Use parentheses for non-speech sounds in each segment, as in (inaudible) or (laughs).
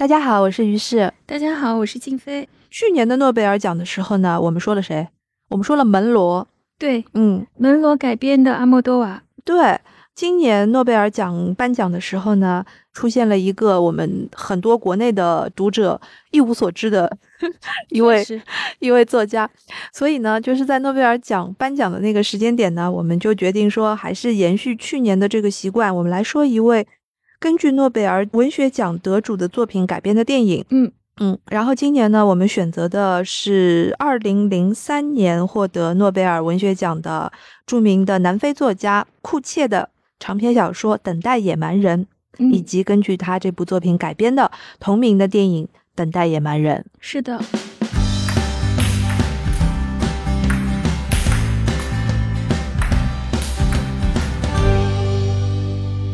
大家好，我是于适。大家好，我是静飞。去年的诺贝尔奖的时候呢，我们说了谁？我们说了门罗。对，嗯，门罗改编的阿莫多瓦。对，今年诺贝尔奖颁奖的时候呢，出现了一个我们很多国内的读者一无所知的 (laughs) 一位 (laughs) 一位作家，所以呢，就是在诺贝尔奖颁奖的那个时间点呢，我们就决定说，还是延续去年的这个习惯，我们来说一位。根据诺贝尔文学奖得主的作品改编的电影，嗯嗯，然后今年呢，我们选择的是二零零三年获得诺贝尔文学奖的著名的南非作家库切的长篇小说《等待野蛮人》，以及根据他这部作品改编的同名的电影《等待野蛮人》。是的。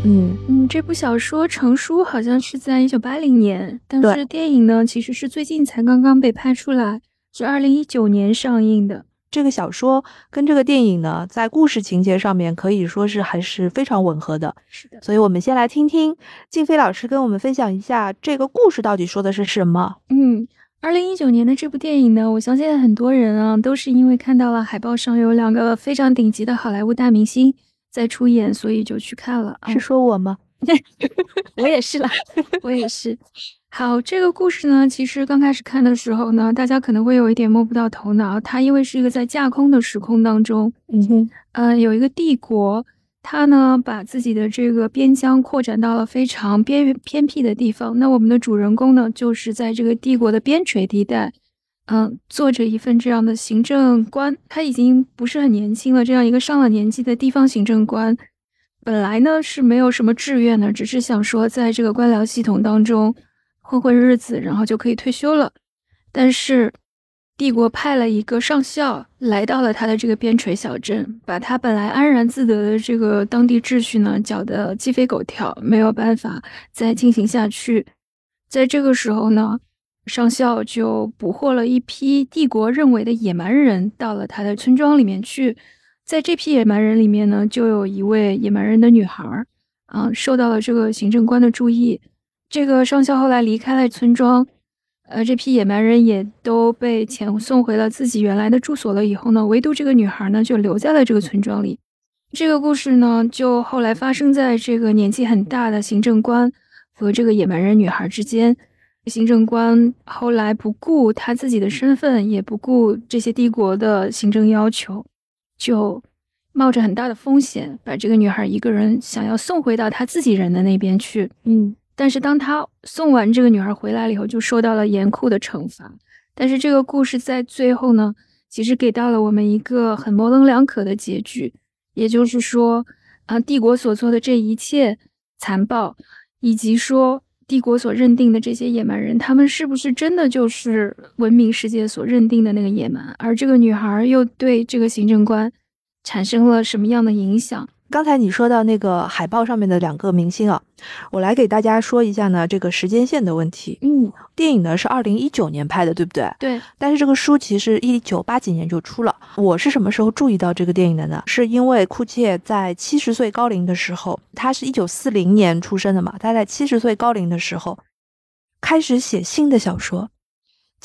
嗯嗯，这部小说成书好像是在一九八零年，但是电影呢，其实是最近才刚刚被拍出来，是二零一九年上映的。这个小说跟这个电影呢，在故事情节上面可以说是还是非常吻合的。是的，所以我们先来听听静飞老师跟我们分享一下这个故事到底说的是什么。嗯，二零一九年的这部电影呢，我相信很多人啊，都是因为看到了海报上有两个非常顶级的好莱坞大明星。在出演，所以就去看了。是说我吗？(laughs) 我也是啦，我也是。好，这个故事呢，其实刚开始看的时候呢，大家可能会有一点摸不到头脑。它因为是一个在架空的时空当中，嗯哼，呃，有一个帝国，它呢把自己的这个边疆扩展到了非常边缘偏僻的地方。那我们的主人公呢，就是在这个帝国的边陲地带。嗯，做着一份这样的行政官，他已经不是很年轻了。这样一个上了年纪的地方行政官，本来呢是没有什么志愿的，只是想说在这个官僚系统当中混混日子，然后就可以退休了。但是帝国派了一个上校来到了他的这个边陲小镇，把他本来安然自得的这个当地秩序呢搅得鸡飞狗跳，没有办法再进行下去。在这个时候呢。上校就捕获了一批帝国认为的野蛮人，到了他的村庄里面去。在这批野蛮人里面呢，就有一位野蛮人的女孩儿，啊，受到了这个行政官的注意。这个上校后来离开了村庄，呃，这批野蛮人也都被遣送回了自己原来的住所了。以后呢，唯独这个女孩呢，就留在了这个村庄里。这个故事呢，就后来发生在这个年纪很大的行政官和这个野蛮人女孩之间。行政官后来不顾他自己的身份，也不顾这些帝国的行政要求，就冒着很大的风险，把这个女孩一个人想要送回到他自己人的那边去。嗯，但是当他送完这个女孩回来了以后，就受到了严酷的惩罚。但是这个故事在最后呢，其实给到了我们一个很模棱两可的结局，也就是说，啊，帝国所做的这一切残暴，以及说。帝国所认定的这些野蛮人，他们是不是真的就是文明世界所认定的那个野蛮？而这个女孩又对这个行政官产生了什么样的影响？刚才你说到那个海报上面的两个明星啊，我来给大家说一下呢，这个时间线的问题。嗯，电影呢是二零一九年拍的，对不对？对。但是这个书其实一九八几年就出了。我是什么时候注意到这个电影的呢？是因为库切在七十岁高龄的时候，他是一九四零年出生的嘛，他在七十岁高龄的时候开始写新的小说。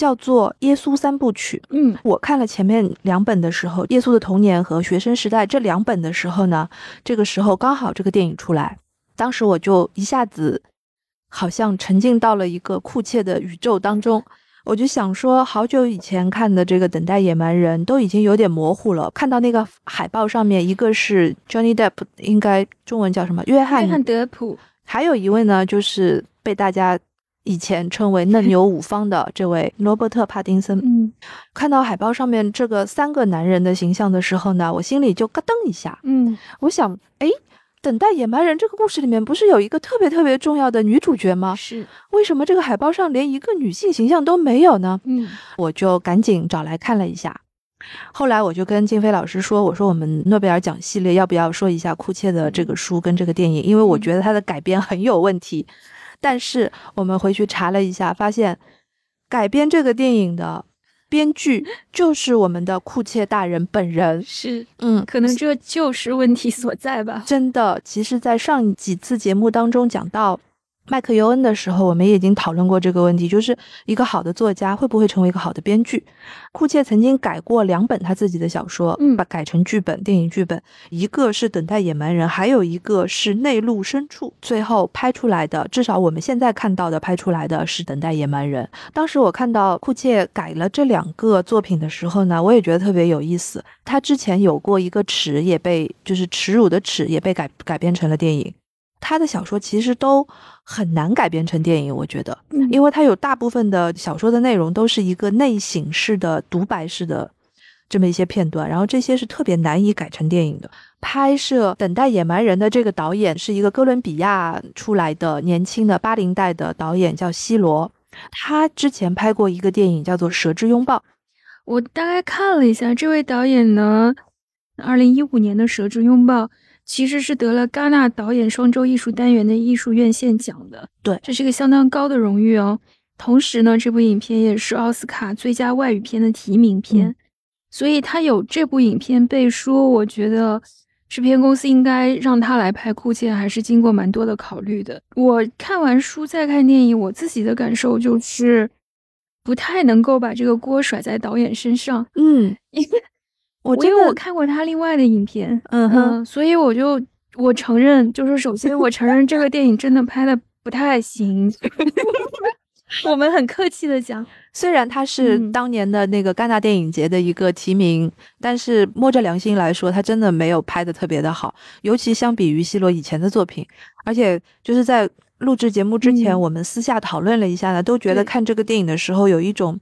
叫做《耶稣三部曲》。嗯，我看了前面两本的时候，《耶稣的童年》和《学生时代》这两本的时候呢，这个时候刚好这个电影出来，当时我就一下子好像沉浸到了一个酷切的宇宙当中。我就想说，好久以前看的这个《等待野蛮人》都已经有点模糊了。看到那个海报上面，一个是 Johnny Depp，应该中文叫什么？约翰约翰德普。还有一位呢，就是被大家。以前称为嫩牛五方的这位 (laughs) 罗伯特·帕丁森，嗯，看到海报上面这个三个男人的形象的时候呢，我心里就咯噔一下，嗯，我想，哎，等待野蛮人这个故事里面不是有一个特别特别重要的女主角吗？是，为什么这个海报上连一个女性形象都没有呢？嗯，我就赶紧找来看了一下，后来我就跟金飞老师说，我说我们诺贝尔奖系列要不要说一下库切的这个书跟这个电影，因为我觉得他的改编很有问题。但是我们回去查了一下，发现改编这个电影的编剧就是我们的库切大人本人。是，嗯，可能这就是问题所在吧。真的，其实，在上几次节目当中讲到麦克尤恩的时候，我们也已经讨论过这个问题，就是一个好的作家会不会成为一个好的编剧？库切曾经改过两本他自己的小说，嗯把改成剧本，电影剧本，一个是《等待野蛮人》，还有一个是《内陆深处》。最后拍出来的，至少我们现在看到的拍出来的是《等待野蛮人》。当时我看到库切改了这两个作品的时候呢，我也觉得特别有意思。他之前有过一个耻，也被就是耻辱的耻，也被改改编成了电影。他的小说其实都很难改编成电影，我觉得，嗯因为他有大部分的小说的内容都是一个内省式的独白式的这么一些片段，然后这些是特别难以改成电影的。拍摄《等待野蛮人》的这个导演是一个哥伦比亚出来的年轻的八零代的导演，叫西罗。他之前拍过一个电影叫做《蛇之拥抱》，我大概看了一下，这位导演呢，二零一五年的《蛇之拥抱》其实是得了戛纳导演双周艺术单元的艺术院线奖的，对这是一个相当高的荣誉哦。同时呢，这部影片也是奥斯卡最佳外语片的提名片，嗯所以他有这部影片背书，我觉得制片公司应该让他来拍库切，还是经过蛮多的考虑的。我看完书再看电影，我自己的感受就是不太能够把这个锅甩在导演身上，嗯，因 (laughs) 为我因为我看过他另外的影片，嗯哼嗯，所以我就我承认，就是首先我承认这个电影真的拍的不太行。(laughs) 我们很客气的讲，虽然他是。嗯当年的那个戛纳电影节的一个提名，但是摸着良心来说，他真的没有拍的特别的好，尤其相比于西罗以前的作品，而且就是在录制节目之前，嗯。我们私下讨论了一下呢，都觉得看这个电影的时候有一种。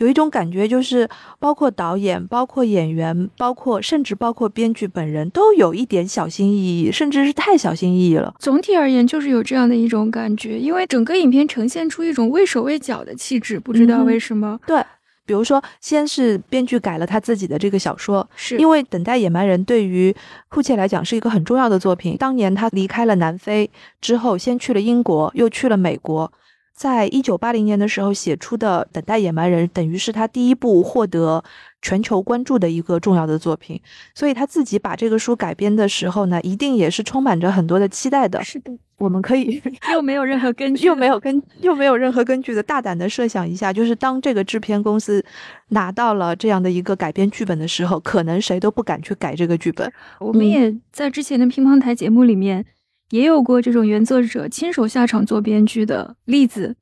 有一种感觉，就是包括导演、包括演员、包括甚至包括编剧本人，都有一点小心翼翼，甚至是太小心翼翼了。总体而言就是有这样的一种感觉，因为整个影片呈现出一种畏手畏脚的气质，不知道为什么。对，比如说，先是编剧改了他自己的这个小说，是因为《等待野蛮人》对于库切来讲是一个很重要的作品。当年他离开了南非之后，先去了英国，又去了美国。在一九八零年的时候写出的《等待野蛮人》，等于是他第一部获得全球关注的一个重要的作品。所以他自己把这个书改编的时候呢，一定也是充满着很多的期待的。是的，我们可以 (laughs) 又没有任何根据，(laughs) 又没有根又没有任何根据的大胆的设想一下，就是当这个制片公司拿到了这样的一个改编剧本的时候，可能谁都不敢去改这个剧本。我们嗯也在之前的乒乓台节目里面也有过这种原作者亲手下场做编剧的例子。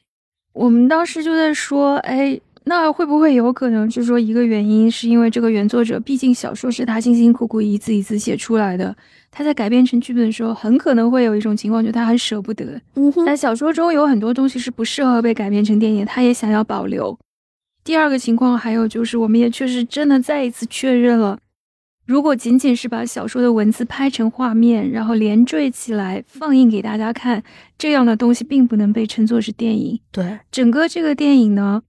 我们当时就在说，哎，那会不会有可能是说一个原因是因为这个原作者，毕竟小说是他辛辛苦苦一字一字写出来的，他在改编成剧本的时候，很可能会有一种情况，就是他很舍不得。嗯哼在小说中有很多东西是不适合被改编成电影，他也想要保留。第二个情况还有就是，我们也确实真的再一次确认了，如果仅仅是把小说的文字拍成画面，然后连缀起来放映给大家看，这样的东西并不能被称作是电影。对，整个这个电影呢，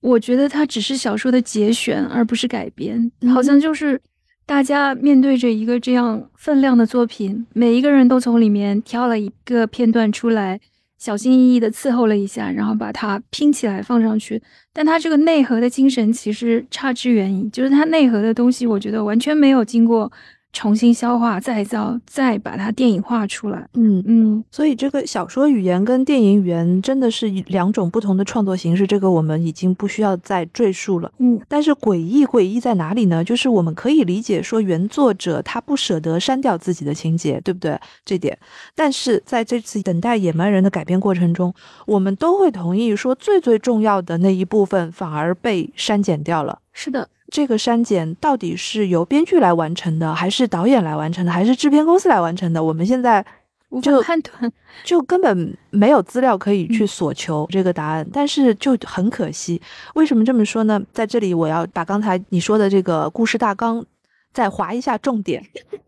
我觉得它只是小说的节选，而不是改编。嗯好像就是大家面对着一个这样分量的作品，每一个人都从里面挑了一个片段出来，小心翼翼的伺候了一下，然后把它拼起来放上去。但它这个内核的精神其实差之远矣，就是它内核的东西，我觉得完全没有经过重新消化、再造，再把它电影化出来。嗯。嗯，所以，这个小说语言跟电影语言真的是两种不同的创作形式，这个我们已经不需要再赘述了。嗯，但是诡异诡异在哪里呢？就是我们可以理解说原作者他不舍得删掉自己的情节，对不对？这点，但是在这次等待野蛮人的改编过程中，我们都会同意说最最重要的那一部分反而被删减掉了。是的，这个删减到底是由编剧来完成的，还是导演来完成的，还是制片公司来完成的？我们现在就判断。就根本没有资料可以去索求这个答案，但是就很可惜。为什么这么说呢？在这里我要把刚才你说的这个故事大纲再划一下重点，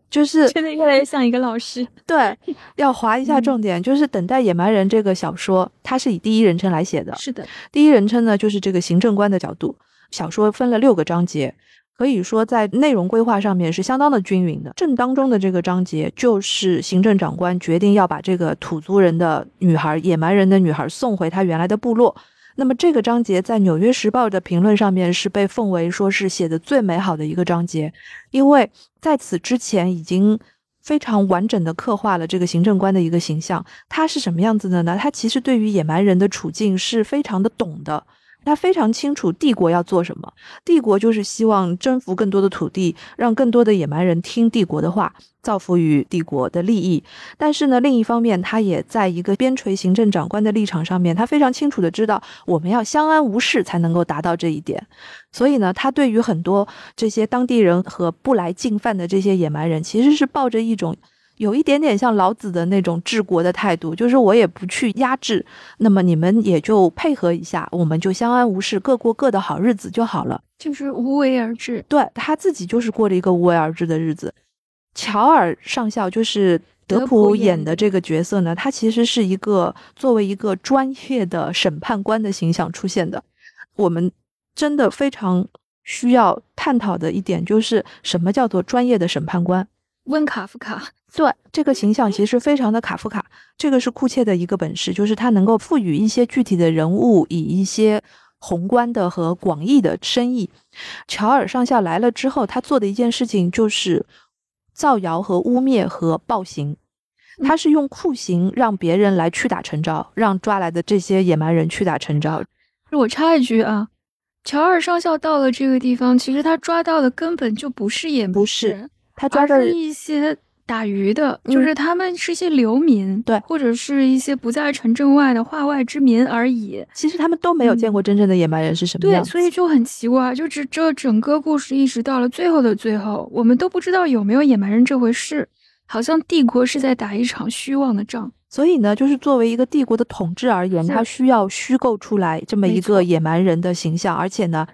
就是 (laughs) 真的越来越像一个老师。对，要划一下重点，就是《等待野蛮人》这个小说，它是以第一人称来写的。是的，第一人称呢，就是这个行政官的角度。小说分了六个章节，可以说在内容规划上面是相当的均匀的。正当中的这个章节，就是行政长官决定要把这个土族人的女孩、野蛮人的女孩送回她原来的部落。那么这个章节在《纽约时报》的评论上面是被奉为说是写的最美好的一个章节，因为在此之前已经非常完整的刻画了这个行政官的一个形象。他是什么样子的呢？他其实对于野蛮人的处境是非常的懂的。他非常清楚帝国要做什么，帝国就是希望征服更多的土地，让更多的野蛮人听帝国的话，造福于帝国的利益。但是呢，另一方面，他也在一个边陲行政长官的立场上面，他非常清楚的知道，我们要相安无事才能够达到这一点。所以呢，他对于很多这些当地人和不来进犯的这些野蛮人，其实是抱着一种。有一点点像老子的那种治国的态度，就是我也不去压制，那么你们也就配合一下，我们就相安无事，各过各的好日子就好了，就是无为而治。对他自己就是过了一个无为而治的日子。乔尔上校就是德普演的这个角色呢，他其实是一个作为一个专业的审判官的形象出现的。我们真的非常需要探讨的一点就是什么叫做专业的审判官？温卡夫卡。对这个形象其实非常的卡夫卡，这个是库切的一个本事，就是他能够赋予一些具体的人物以一些宏观的和广义的深意。乔尔上校来了之后，他做的一件事情就是造谣和污蔑和暴行，他是用酷刑让别人来屈打成招，让抓来的这些野蛮人屈打成招。我插一句啊，乔尔上校到了这个地方，其实他抓到的根本就不是野蛮人，不是他抓的一些。打鱼的，就是他们是一些流民，对，或者是一些不在城镇外的化外之民而已。其实他们都没有见过真正的野蛮人是什么样，对，所以就很奇怪，就这这整个故事一直到了最后的最后，我们都不知道有没有野蛮人这回事，好像帝国是在打一场虚妄的仗。所以呢，就是作为一个帝国的统治而言，他需要虚构出来这么一个野蛮人的形象，而且呢。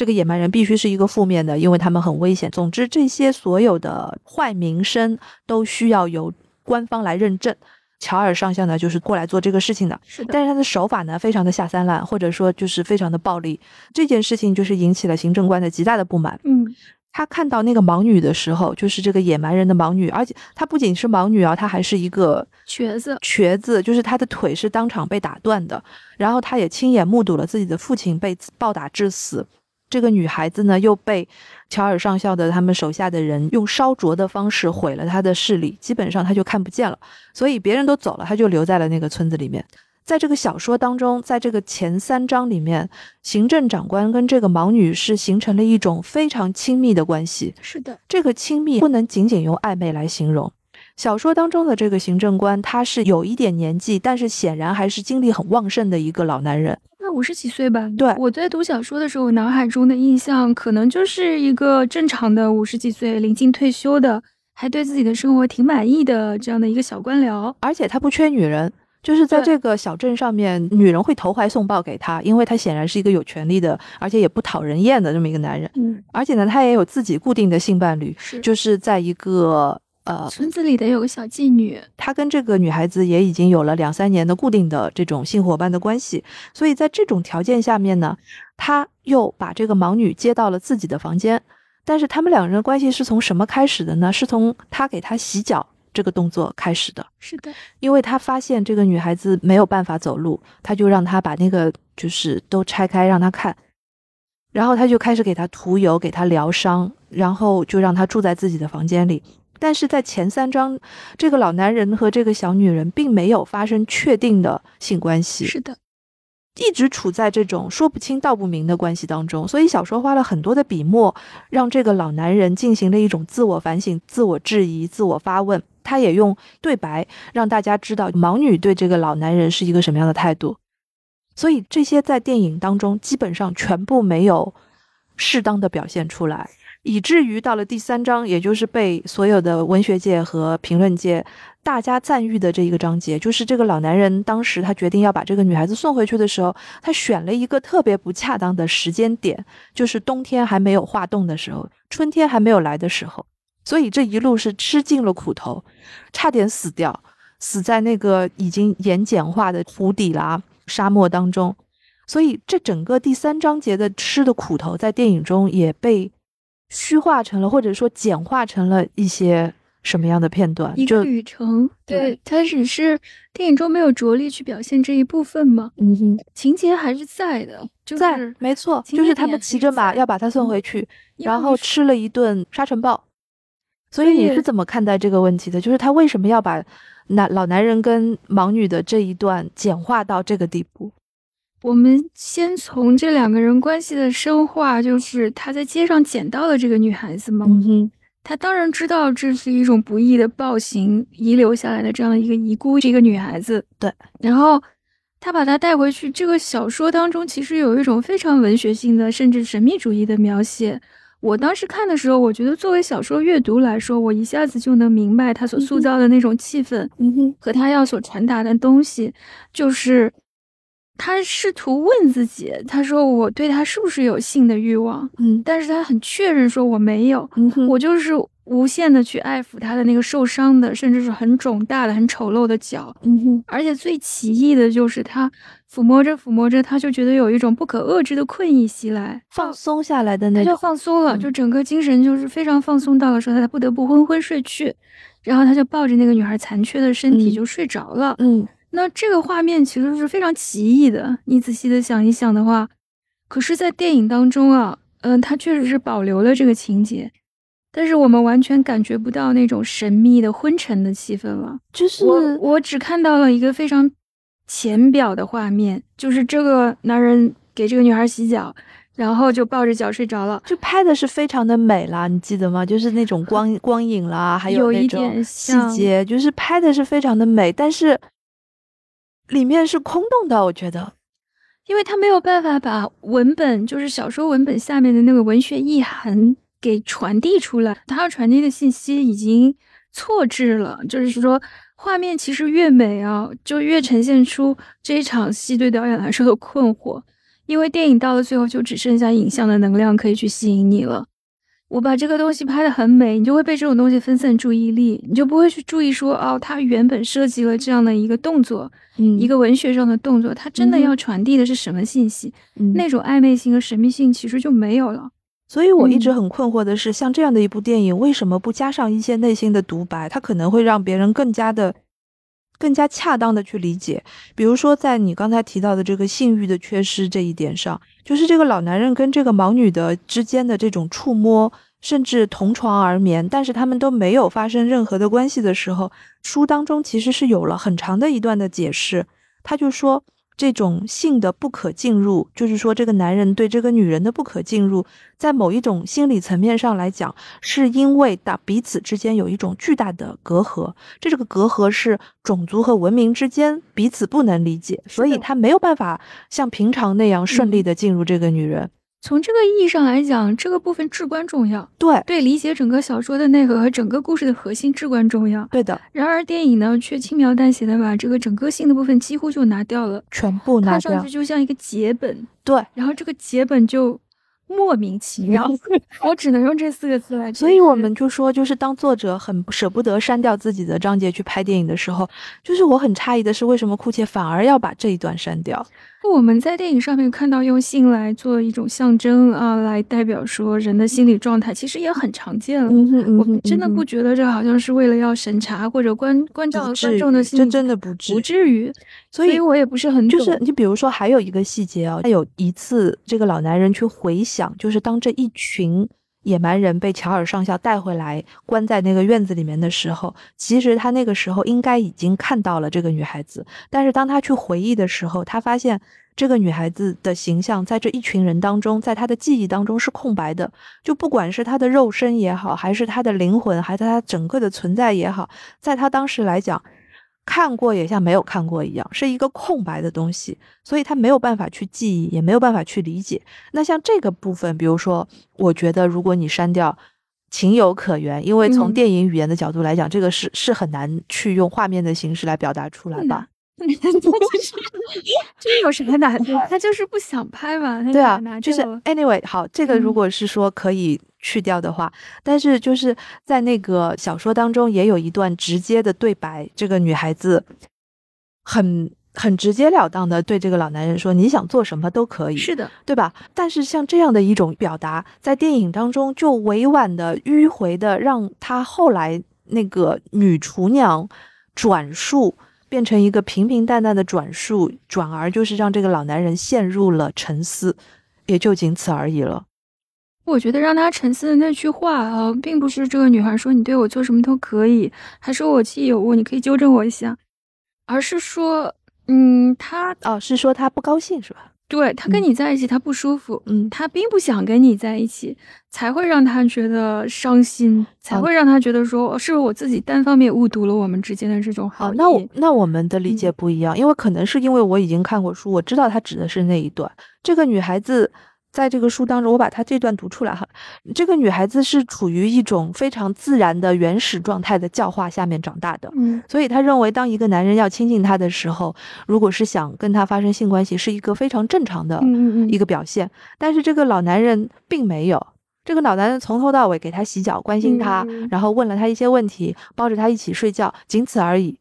这个野蛮人必须是一个负面的，因为他们很危险。总之，这些所有的坏名声都需要由官方来认证。乔尔上校呢，就是过来做这个事情的。是的，但是他的手法呢，非常的下三滥，或者说就是非常的暴力。这件事情就是引起了行政官的极大的不满。嗯，他看到那个盲女的时候，就是这个野蛮人的盲女，而且她不仅是盲女啊，她还是一个瘸子。瘸子，就是她的腿是当场被打断的。然后他也亲眼目睹了自己的父亲被暴打致死。这个女孩子呢，又被乔尔上校的他们手下的人用烧灼的方式毁了她的视力，基本上她就看不见了。所以别人都走了，她就留在了那个村子里面。在这个小说当中，在这个前三章里面，行政长官跟这个盲女是形成了一种非常亲密的关系。是的，这个亲密不能仅仅用暧昧来形容。小说当中的这个行政官，他是有一点年纪，但是显然还是精力很旺盛的一个老男人。那五十几岁吧？对，我在读小说的时候，我脑海中的印象可能就是一个正常的五十几岁、临近退休的，还对自己的生活挺满意的这样的一个小官僚。而且他不缺女人，就是在这个小镇上面，女人会投怀送抱给他，因为他显然是一个有权利的，而且也不讨人厌的这么一个男人。嗯，而且呢，他也有自己固定的性伴侣，是就是在一个。呃，村子里的有个小妓女，她跟这个女孩子也已经有了两三年的固定的这种性伙伴的关系，所以在这种条件下面呢，他又把这个盲女接到了自己的房间。但是他们两人的关系是从什么开始的呢？是从他给她洗脚这个动作开始的。是的，因为他发现这个女孩子没有办法走路，他就让她把那个就是都拆开让她看，然后他就开始给她涂油，给她疗伤，然后就让她住在自己的房间里。但是在前三章，这个老男人和这个小女人并没有发生确定的性关系，是的，一直处在这种说不清道不明的关系当中。所以小说花了很多的笔墨，让这个老男人进行了一种自我反省、自我质疑、自我发问。他也用对白让大家知道盲女对这个老男人是一个什么样的态度。所以这些在电影当中基本上全部没有适当的表现出来。以至于到了第三章，也就是被所有的文学界和评论界大家赞誉的这一个章节，就是这个老男人当时他决定要把这个女孩子送回去的时候，他选了一个特别不恰当的时间点，就是冬天还没有化冻的时候，春天还没有来的时候，所以这一路是吃尽了苦头，差点死掉，死在那个已经盐碱化的湖底啦沙漠当中，所以这整个第三章节的吃的苦头，在电影中也被。虚化成了，或者说简化成了一些什么样的片段？一个旅程，对，它只是电影中没有着力去表现这一部分吗？嗯哼，情节还是在的，就在，没错，就是他们骑着马要把他送回去，然后吃了一顿沙尘暴。所以你是怎么看待这个问题的？就是他为什么要把男老男人跟盲女的这一段简化到这个地步？我们先从这两个人关系的深化，就是他在街上捡到了这个女孩子嘛，嗯哼，他当然知道这是一种不义的暴行遗留下来的这样一个遗孤，这个女孩子。对，然后他把她带回去。这个小说当中其实有一种非常文学性的，甚至神秘主义的描写。我当时看的时候，我觉得作为小说阅读来说，我一下子就能明白他所塑造的那种气氛，嗯哼，和他要所传达的东西，就是他试图问自己，他说我对他是不是有性的欲望？嗯但是他很确认说我没有，嗯，我就是无限的去爱抚他的那个受伤的，甚至是很肿大的、很丑陋的脚。嗯哼，而且最奇异的就是他抚摸着抚摸着，他就觉得有一种不可遏制的困意袭来，放松下来的那他就，放松了，嗯就整个精神就是非常放松到了时候，他不得不昏昏睡去，然后他就抱着那个女孩残缺的身体嗯就睡着了。嗯那这个画面其实是非常奇异的，你仔细的想一想的话，可是，在电影当中啊，嗯、它确实是保留了这个情节，但是我们完全感觉不到那种神秘的昏沉的气氛了。就是我我只看到了一个非常浅表的画面，就是这个男人给这个女孩洗脚，然后就抱着脚睡着了。就拍的是非常的美啦，你记得吗？就是那种光光影啦，还有一那种点细节，就是拍的是非常的美，但是里面是空洞的，我觉得。因为他没有办法把文本，就是小说文本下面的那个文学意涵给传递出来，他要传递的信息已经错置了。就是说，画面其实越美啊，就越呈现出这一场戏对导演来说的困惑，因为电影到了最后就只剩下影像的能量可以去吸引你了。我把这个东西拍得很美，你就会被这种东西分散注意力，你就不会去注意说，哦，他原本设计了这样的一个动作，嗯一个文学上的动作，它真的要传递的是什么信息？嗯那种暧昧性和神秘性其实就没有了。所以我一直嗯很困惑的是，像这样的一部电影，为什么不加上一些内心的独白？它可能会让别人更加的、更加恰当的去理解。比如说，在你刚才提到的这个性欲的缺失这一点上，就是这个老男人跟这个盲女的之间的这种触摸，甚至同床而眠，但是他们都没有发生任何的关系的时候，书当中其实是有了很长的一段的解释。他就说，这种性的不可进入，就是说这个男人对这个女人的不可进入，在某一种心理层面上来讲，是因为大彼此之间有一种巨大的隔阂，这这个隔阂是种族和文明之间彼此不能理解，所以他没有办法像平常那样顺利的进入这个女人。从这个意义上来讲，这个部分至关重要，对，对理解整个小说的内核和整个故事的核心至关重要。对的，然而电影呢，却轻描淡写的把这个整个性的部分几乎就拿掉了，全部拿掉看上去。就像一个节本，对，然后这个节本就莫名其妙，(laughs) 我只能用这四个字来。所以我们就说，就是当作者很舍不得删掉自己的章节去拍电影的时候，就是我很诧异的是，为什么库切反而要把这一段删掉？我们在电影上面看到用性来做一种象征啊，来代表说人的心理状态，其实也很常见了。我们真的不觉得这好像是为了要审查或者关关照观众的，心理，这真的不至不。至于。所以我也不是很懂。就是你比如说，还有一个细节啊，他有一次这个老男人去回想，就是当这一群野蛮人被乔尔上校带回来关在那个院子里面的时候，其实他那个时候应该已经看到了这个女孩子，但是当他去回忆的时候，他发现这个女孩子的形象在这一群人当中，在他的记忆当中是空白的，就不管是他的肉身也好，还是他的灵魂，还是他整个的存在也好，在他当时来讲。看过也像没有看过一样，是一个空白的东西，所以他没有办法去记忆，也没有办法去理解。那像这个部分，比如说，我觉得如果你删掉，情有可原，因为从嗯电影语言的角度来讲，这个是是很难去用画面的形式来表达出来吧？(laughs) 这有什么难的？他就是不想拍嘛。对啊，就是 anyway，好，这个如嗯果是说可以去掉的话，但是就是在那个小说当中也有一段直接的对白，这个女孩子很很直截了当的对这个老男人说：“你想做什么都可以。”是的，对吧？但是像这样的一种表达，在电影当中就委婉的、迂回的，让他后来那个女厨娘转述变成一个平平淡淡的转述，转而就是让这个老男人陷入了沉思，也就仅此而已了。我觉得让他沉思的那句话啊，并不是这个女孩说你对我做什么都可以，还说我记忆有误，你可以纠正我一下，而是说，嗯，他哦，是说他不高兴是吧？对他跟你在一起，他不舒服，嗯，他并不想跟你在一起，才会让他觉得伤心，才会让他觉得说，是我自己单方面误读了我们之间的这种好意。那我那我们的理解不一样，因为可能是因为我已经看过书，我知道他指的是那一段，这个女孩子。在这个书当中，我把她这段读出来哈。这个女孩子是处于一种非常自然的原始状态的教化下面长大的，嗯，所以她认为，当一个男人要亲近她的时候，如果是想跟她发生性关系，是一个非常正常的一个表现。但是这个老男人并没有，这个老男人从头到尾给她洗脚，关心她，然后问了她一些问题，抱着她一起睡觉，仅此而已。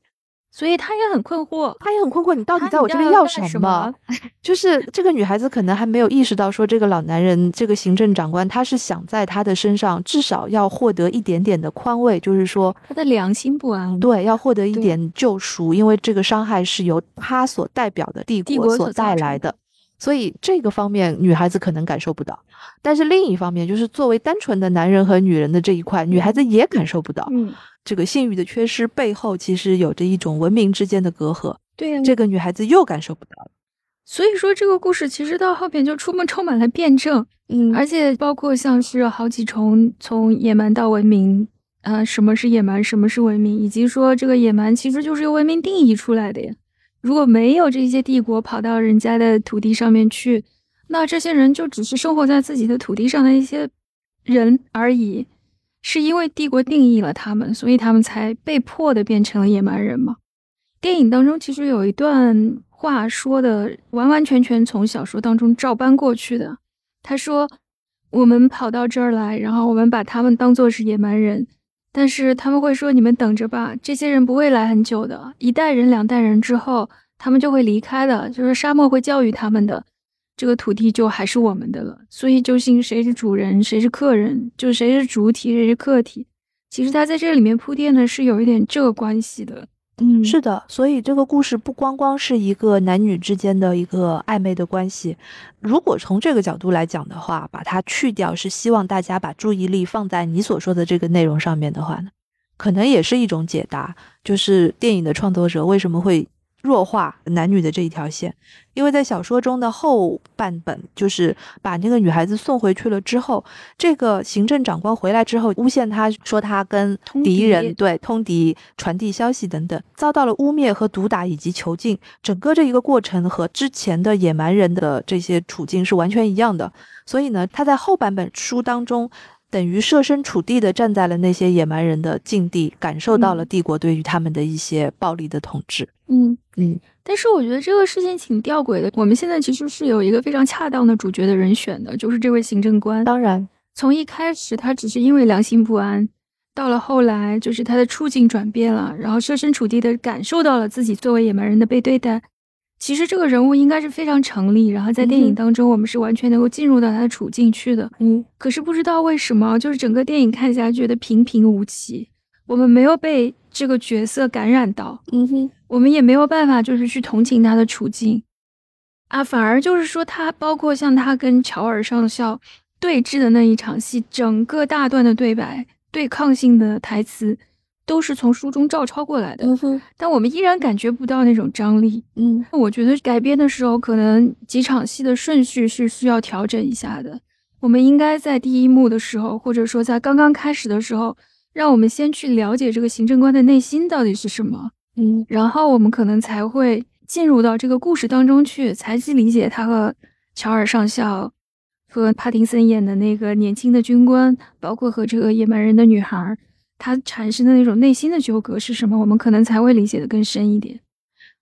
所以他也很困惑，他也很困惑，你到底在我这边要什么？就是这个女孩子可能还没有意识到，说这个老男人，这个行政长官，他是想在他的身上至少要获得一点点的宽慰，就是说他的良心不安，对，要获得一点救赎，因为这个伤害是由他所代表的帝国所带来的。所以这个方面，女孩子可能感受不到，但是另一方面，就是作为单纯的男人和女人的这一块，女孩子也感受不到。嗯，这个性欲的缺失背后，其实有着一种文明之间的隔阂。对呀，这个女孩子又感受不到了。所以说，这个故事其实到后边就充满充满了辩证。嗯，而且包括像是好几重从野蛮到文明，啊，什么是野蛮，什么是文明，以及说这个野蛮其实就是由文明定义出来的呀。如果没有这些帝国跑到人家的土地上面去，那这些人就只是生活在自己的土地上的一些人而已。是因为帝国定义了他们，所以他们才被迫的变成了野蛮人吗？电影当中其实有一段话说的完完全全从小说当中照搬过去的。他说：“我们跑到这儿来，然后我们把他们当做是野蛮人。”但是他们会说：“你们等着吧，这些人不会来很久的，一代人、两代人之后，他们就会离开的。就是沙漠会教育他们的，这个土地就还是我们的了。所以，究竟谁是主人，谁是客人，就谁是主体，谁是客体？其实他在这里面铺垫的是有一点这个关系的。”嗯，是的，所以这个故事不光光是一个男女之间的一个暧昧的关系。如果从这个角度来讲的话，把它去掉，是希望大家把注意力放在你所说的这个内容上面的话呢，可能也是一种解答。就是电影的创作者为什么会？弱化男女的这一条线，因为在小说中的后半本，就是把那个女孩子送回去了之后，这个行政长官回来之后，诬陷他说他跟敌人对通敌、传递消息等等，遭到了污蔑和毒打以及囚禁。整个这一个过程和之前的野蛮人的这些处境是完全一样的。所以呢，他在后半本书当中。等于设身处地的站在了那些野蛮人的境地，感受到了帝国对于他们的一些暴力的统治。嗯嗯，但是我觉得这个事情挺吊诡的。我们现在其实是有一个非常恰当的主角的人选的，就是这位行政官。当然，从一开始他只是因为良心不安，到了后来就是他的处境转变了，然后设身处地的感受到了自己作为野蛮人的被对待。其实这个人物应该是非常成立，然后在电影当中，我们是完全能够进入到他的处境去的。嗯，可是不知道为什么，就是整个电影看起来觉得平平无奇，我们没有被这个角色感染到。嗯哼，我们也没有办法就是去同情他的处境啊，反而就是说他，包括像他跟乔尔上校对峙的那一场戏，整个大段的对白、对抗性的台词。都是从书中照抄过来的，但我们依然感觉不到那种张力。嗯，我觉得改编的时候，可能几场戏的顺序是需要调整一下的。我们应该在第一幕的时候，或者说在刚刚开始的时候，让我们先去了解这个行政官的内心到底是什么。嗯，然后我们可能才会进入到这个故事当中去，才去理解他和乔尔上校和帕丁森演的那个年轻的军官，包括和这个野蛮人的女孩。他产生的那种内心的纠葛是什么？我们可能才会理解的更深一点。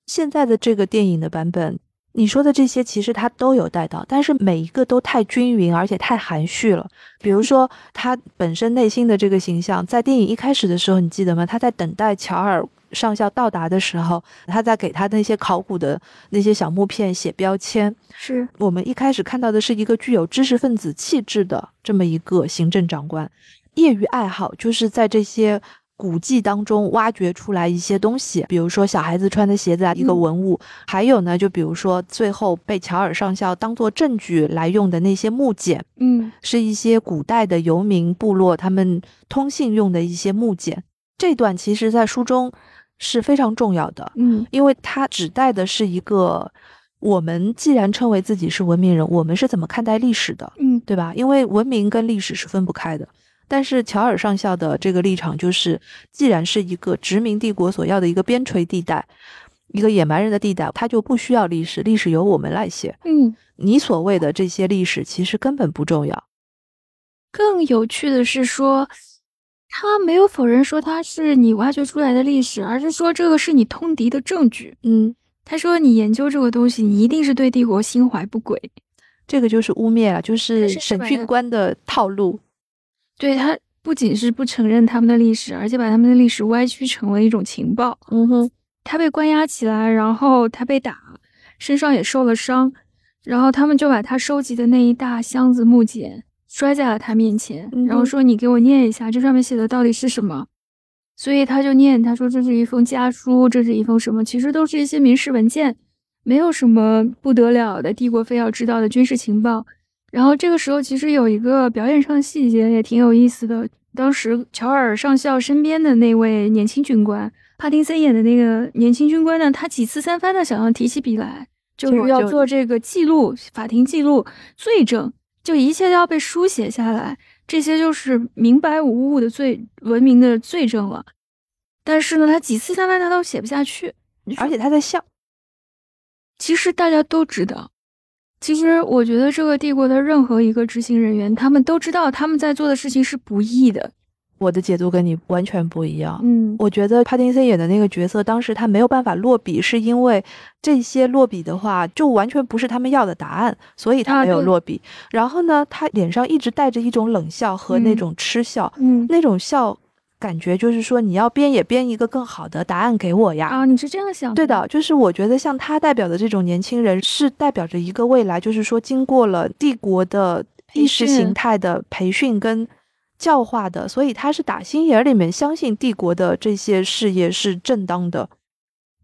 现在的这个电影的版本，你说的这些其实他都有带到，但是每一个都太均匀，而且太含蓄了。比如说他本身内心的这个形象，在电影一开始的时候，你记得吗？他在等待乔尔上校到达的时候，他在给他那些考古的那些小木片写标签。是我们一开始看到的是一个具有知识分子气质的这么一个行政长官。业余爱好就是在这些古迹当中挖掘出来一些东西，比如说小孩子穿的鞋子啊，一个嗯文物，还有呢，就比如说最后被乔尔上校当做证据来用的那些木简，嗯是一些古代的游民部落他们通信用的一些木简。这段其实在书中是非常重要的，嗯因为它指代的是一个我们既然称为自己是文明人，我们是怎么看待历史的，嗯对吧？因为文明跟历史是分不开的。但是乔尔上校的这个立场就是，既然是一个殖民帝国所要的一个边陲地带，一个野蛮人的地带，他就不需要历史，历史由我们来写。嗯。你所谓的这些历史，其实根本不重要。更有趣的是说，他没有否认说它是你挖掘出来的历史，而是说这个是你通敌的证据。嗯，他说你研究这个东西，你一定是对帝国心怀不轨。这个就是污蔑了，就是审讯官的套路。对他不仅是不承认他们的历史，而且把他们的历史歪曲成为一种情报。嗯哼，他被关押起来，然后他被打，身上也受了伤，然后他们就把他收集的那一大箱子木简摔在了他面前，嗯然后说：“你给我念一下，这上面写的到底是什么？”所以他就念，他说：“这是一封家书，这是一封什么？其实都是一些民事文件，没有什么不得了的，帝国非要知道的军事情报。”然后这个时候，其实有一个表演上的细节也挺有意思的。当时乔尔上校身边的那位年轻军官，帕丁森演的那个年轻军官呢，他几次三番的想要提起笔来，就是要做这个记录，法庭记录罪证，就一切都要被书写下来，这些就是明白无误的罪文明的罪证了。但是呢，他几次三番他都写不下去，而且他在笑。其实大家都知道，其实我觉得这个帝国的任何一个执行人员，他们都知道他们在做的事情是不义的。我的解读跟你完全不一样。嗯我觉得帕丁森演的那个角色，当时他没有办法落笔，是因为这些落笔的话，就完全不是他们要的答案，所以他没有落笔。然后呢，他脸上一直带着一种冷笑和那嗯种嗤笑，嗯那种笑感觉就是说你要编也编一个更好的答案给我呀。啊，你是这样想？对的，，就是我觉得像他代表的这种年轻人，是代表着一个未来，就是说经过了帝国的意识形态的培训跟教化的，所以他是打心眼儿里面相信帝国的这些事业是正当的。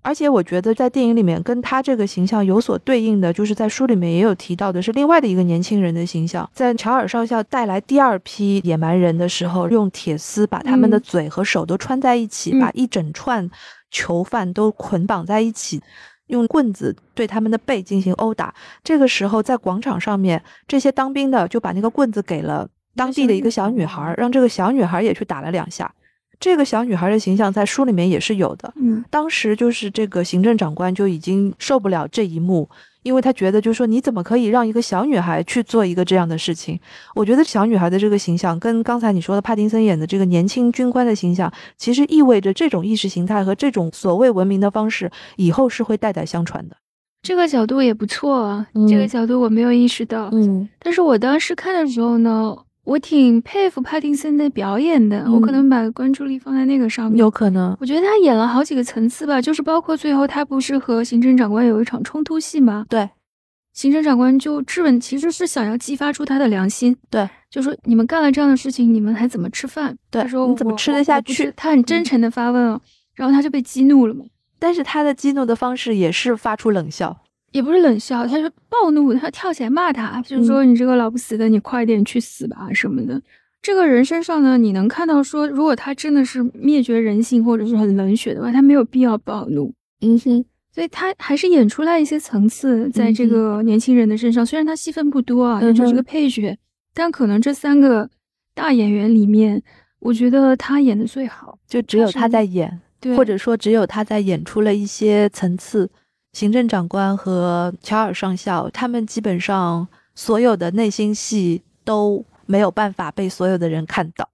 而且我觉得在电影里面跟他这个形象有所对应的，就是在书里面也有提到的是另外的一个年轻人的形象。在乔尔上校带来第二批野蛮人的时候，用铁丝把他们的嗯嘴和手都穿在一起，嗯把一整串囚犯都捆绑在一起。用棍子对他们的背进行殴打。这个时候，在广场上面，这些当兵的就把那个棍子给了当地的一个小女孩儿，让这个小女孩儿也去打了两下。这个小女孩的形象在书里面也是有的。嗯当时就是这个行政长官就已经受不了这一幕，因为他觉得就是说你怎么可以让一个小女孩去做一个这样的事情？我觉得小女孩的这个形象跟刚才你说的帕丁森演的这个年轻军官的形象，其实意味着这种意识形态和这种所谓文明的方式以后是会代代相传的。这个角度也不错啊，这个嗯角度我没有意识到。嗯但是我当时看的时候呢，我挺佩服帕丁森的表演的，我可嗯能把关注力放在那个上面。有可能。我觉得他演了好几个层次吧，就是包括最后他不是和行政长官有一场冲突戏吗？对，行政长官就质问，其实是想要激发出他的良心，对，就说你们干了这样的事情，你们还怎么吃饭？对他说你怎么吃得下去他很真诚的发问啊，然后他就被激怒了嘛，但是他的激怒的方式也是发出冷笑。也不是冷笑，他是暴怒，他跳起来骂他，就是说你这个老不死的，你快点去死吧什么的。这个人身上呢，你能看到说，如果他真的是灭绝人性或者是很冷血的话，他没有必要暴怒。嗯哼，所以他还是演出来一些层次在这个年轻人的身上。虽然他戏份不多啊，也就是个配角，但可能这三个大演员里面，我觉得他演的最好。就只有他在演，对，或者说只有他在演出了一些层次。行政长官和乔尔上校，他们基本上所有的内心戏都没有办法被所有的人看到。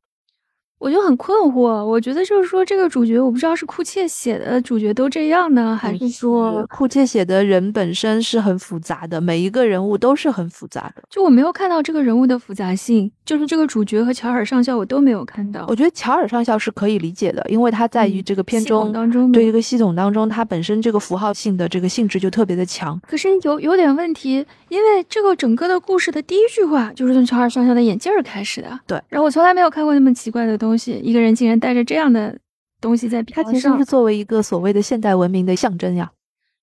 我就很困惑。我觉得就是说，这个主角我不知道是库切写的主角都这样呢，还是说，库切写的人本身是很复杂的，每一个人物都是很复杂的。就我没有看到这个人物的复杂性，就是这个主角和乔尔上校我都没有看到。我觉得乔尔上校是可以理解的，因为他在于嗯这个片中，当中的对一个系统当中，它本身这个符号性的这个性质就特别的强。可是有有点问题，因为这个整个的故事的第一句话就是从乔尔上校的眼镜儿开始的。对，然后我从来没有看过那么奇怪的东西，一个人竟然带着这样的东西在它其实是作为一个所谓的现代文明的象征呀。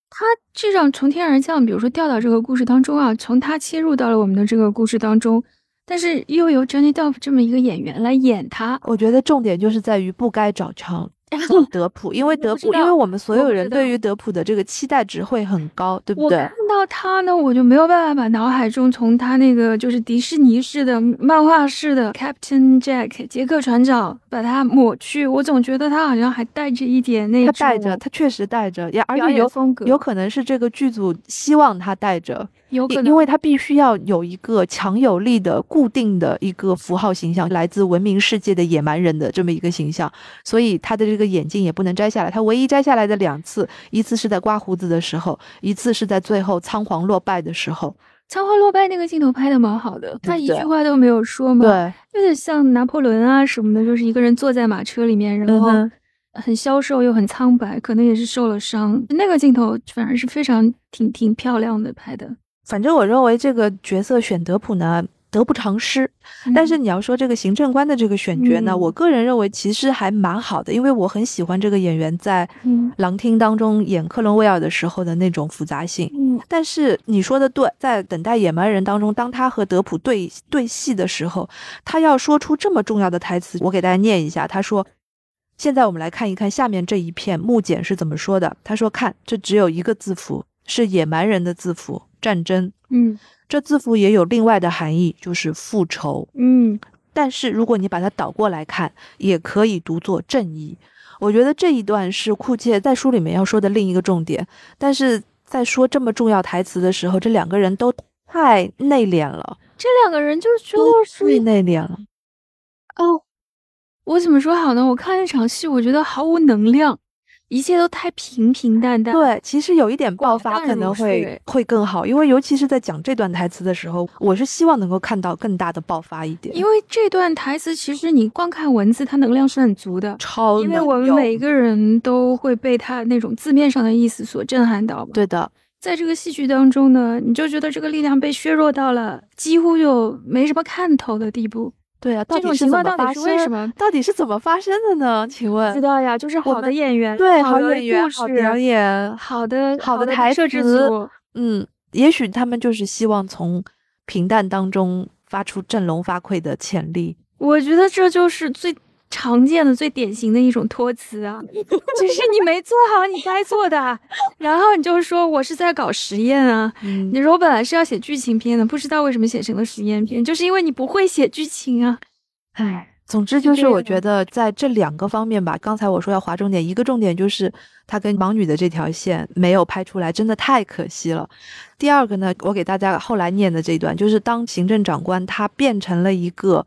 他这样从天而降，比如说掉到这个故事当中啊，从他切入到了我们的这个故事当中，但是又由 Johnny Depp 这么一个演员来演他，我觉得重点就是在于不该找成。德普，(laughs) 因为德普，因为我们所有人对于德普的这个期待值会很高，对不对？我看到他呢，我就没有办法把脑海中从他那个就是迪士尼式的漫画式的 Captain Jack 杰克船长把它抹去。我总觉得他好像还带着一点那他带着，他确实带着，也而且有风格有可能是这个剧组希望他带着。有可能，因为他必须要有一个强有力的、固定的一个符号形象，来自文明世界的野蛮人的这么一个形象，所以他的这个眼镜也不能摘下来。他唯一摘下来的两次，一次是在刮胡子的时候，一次是在最后仓皇落败的时候。仓皇落败那个镜头拍的蛮好的，他一句话都没有说嘛，对，有点像拿破仑啊什么的，就是一个人坐在马车里面，然后很消瘦又很苍白，可能也是受了伤。那个镜头反而是非常挺挺漂亮的拍的。反正我认为这个角色选德普呢得不偿失，但是你要说这个行政官的这个选角呢，我个人认为其实还蛮好的，因为我很喜欢这个演员在《狼厅》当中演克伦威尔的时候的那种复杂性。嗯，但是你说的对，在《等待野蛮人》当中，当他和德普对对戏的时候，他要说出这么重要的台词，我给大家念一下，他说：“现在我们来看一看下面这一片木简是怎么说的。”他说：“看，这只有一个字符，是野蛮人的字符。”战争，嗯，这字符也有另外的含义，就是复仇，嗯。但是如果你把它倒过来看，也可以读作正义。我觉得这一段是库切在书里面要说的另一个重点。但是在说这么重要台词的时候，这两个人都太内敛了。这两个人就是觉得太内敛了。哦，我怎么说好呢？我看一场戏，我觉得毫无能量。一切都太平平淡淡。对，其实有一点爆发可能会会更好，因为尤其是在讲这段台词的时候，我是希望能够看到更大的爆发一点。因为这段台词其实你光看文字，它能量是很足的，超。因为我们每一个人都会被它那种字面上的意思所震撼到。对的，在这个戏剧当中呢，你就觉得这个力量被削弱到了几乎就没什么看头的地步。对啊，这种情况到底是为什么？到底是怎么发生的呢？请问？知道呀，就是好的演员，对，好演员，好表演，好的好的台词，嗯，也许他们就是希望从平淡当中发出振聋发聩的潜力。我觉得这就是最。常见的最典型的一种托词啊，就是你没做好你该做的，然后你就说我是在搞实验啊。你说我本来是要写剧情片的，不知道为什么写成了实验片，就是因为你不会写剧情啊。唉，总之就是我觉得在这两个方面吧，刚才我说要划重点，一个重点就是他跟盲女的这条线没有拍出来，真的太可惜了。第二个呢，我给大家后来念的这段，就是当行政长官他变成了一个。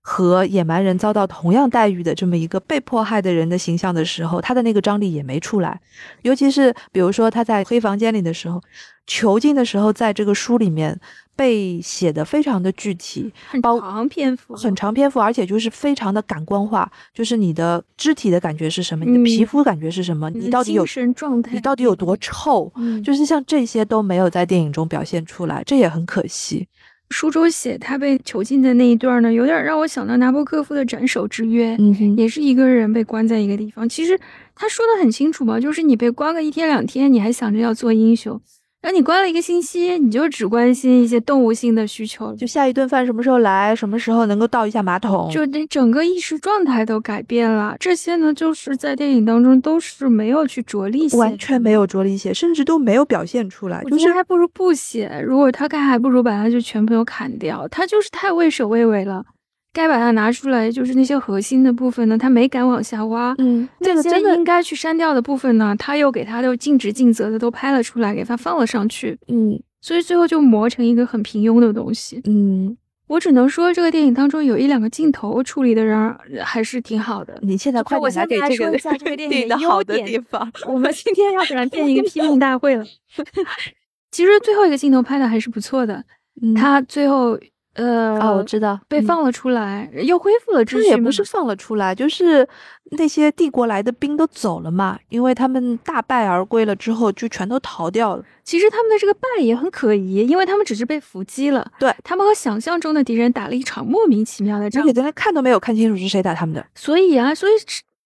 和野蛮人遭到同样待遇的这么一个被迫害的人的形象的时候，他的那个张力也没出来。尤其是比如说他在黑房间里的时候，囚禁的时候，在这个书里面被写的非常的具体，很长篇幅，很长篇幅，而且就是非常的感官化，就是你的肢体的感觉是什么，你的皮肤感觉是什么，你到底有精神状态，你到底有多臭，就是像这些都没有在电影中表现出来，这也很可惜。书中写他被囚禁的那一段呢，有点让我想到拿破科夫的《斩首之约》，也是一个人被关在一个地方。其实他说的很清楚嘛，就是你被关个一天两天，你还想着要做英雄。然后你关了一个星期，你就只关心一些动物性的需求，就下一顿饭什么时候来，什么时候能够倒一下马桶，就你整个意识状态都改变了。这些呢，就是在电影当中都是没有去着力写，完全没有着力写，甚至都没有表现出来。就是还不如不写，如果他看，还不如把它就全部都砍掉。他就是太畏首畏尾了。该把它拿出来，就是那些核心的部分呢，他没敢往下挖。嗯，那个真的应该去删掉的部分呢，他又给他都尽职尽责的都拍了出来，给他放了上去。嗯，所以最后就磨成一个很平庸的东西。嗯，我只能说这个电影当中有一两个镜头处理的人还是挺好的。你现在快点来给这个 (laughs) 这个电影的好的地方。我们今天要不然变一个批评大会了。(laughs) 其实最后一个镜头拍的还是不错的，他最后。呃啊，我知道被放了出来，又恢复了秩序。也不是放了出来，就是那些帝国来的兵都走了嘛，因为他们大败而归了之后，就全都逃掉了。其实他们的这个败也很可疑，因为他们只是被伏击了。对他们和想象中的敌人打了一场莫名其妙的仗，而且连看都没有看清楚是谁打他们的。所以啊，所以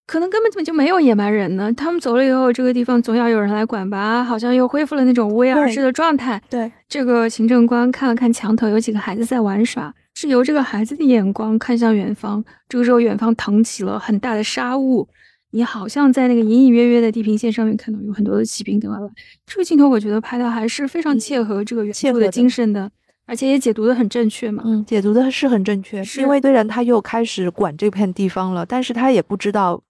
可能根本就没有野蛮人呢。他们走了以后，这个地方总要有人来管吧？好像又恢复了那种无为而治的状态。对，这个行政官看了看墙头，有几个孩子在玩耍，是由这个孩子的眼光看向远方。这个时候，远方腾起了很大的沙雾，你好像在那个隐隐约约的地平线上面看到有很多的骑兵等等。这个镜头我觉得拍的还是非常切合这个原著的精神的。而且也解读的很正确嘛，嗯，解读的是很正确。是因为虽然他又开始管这片地方了，但是他也不知道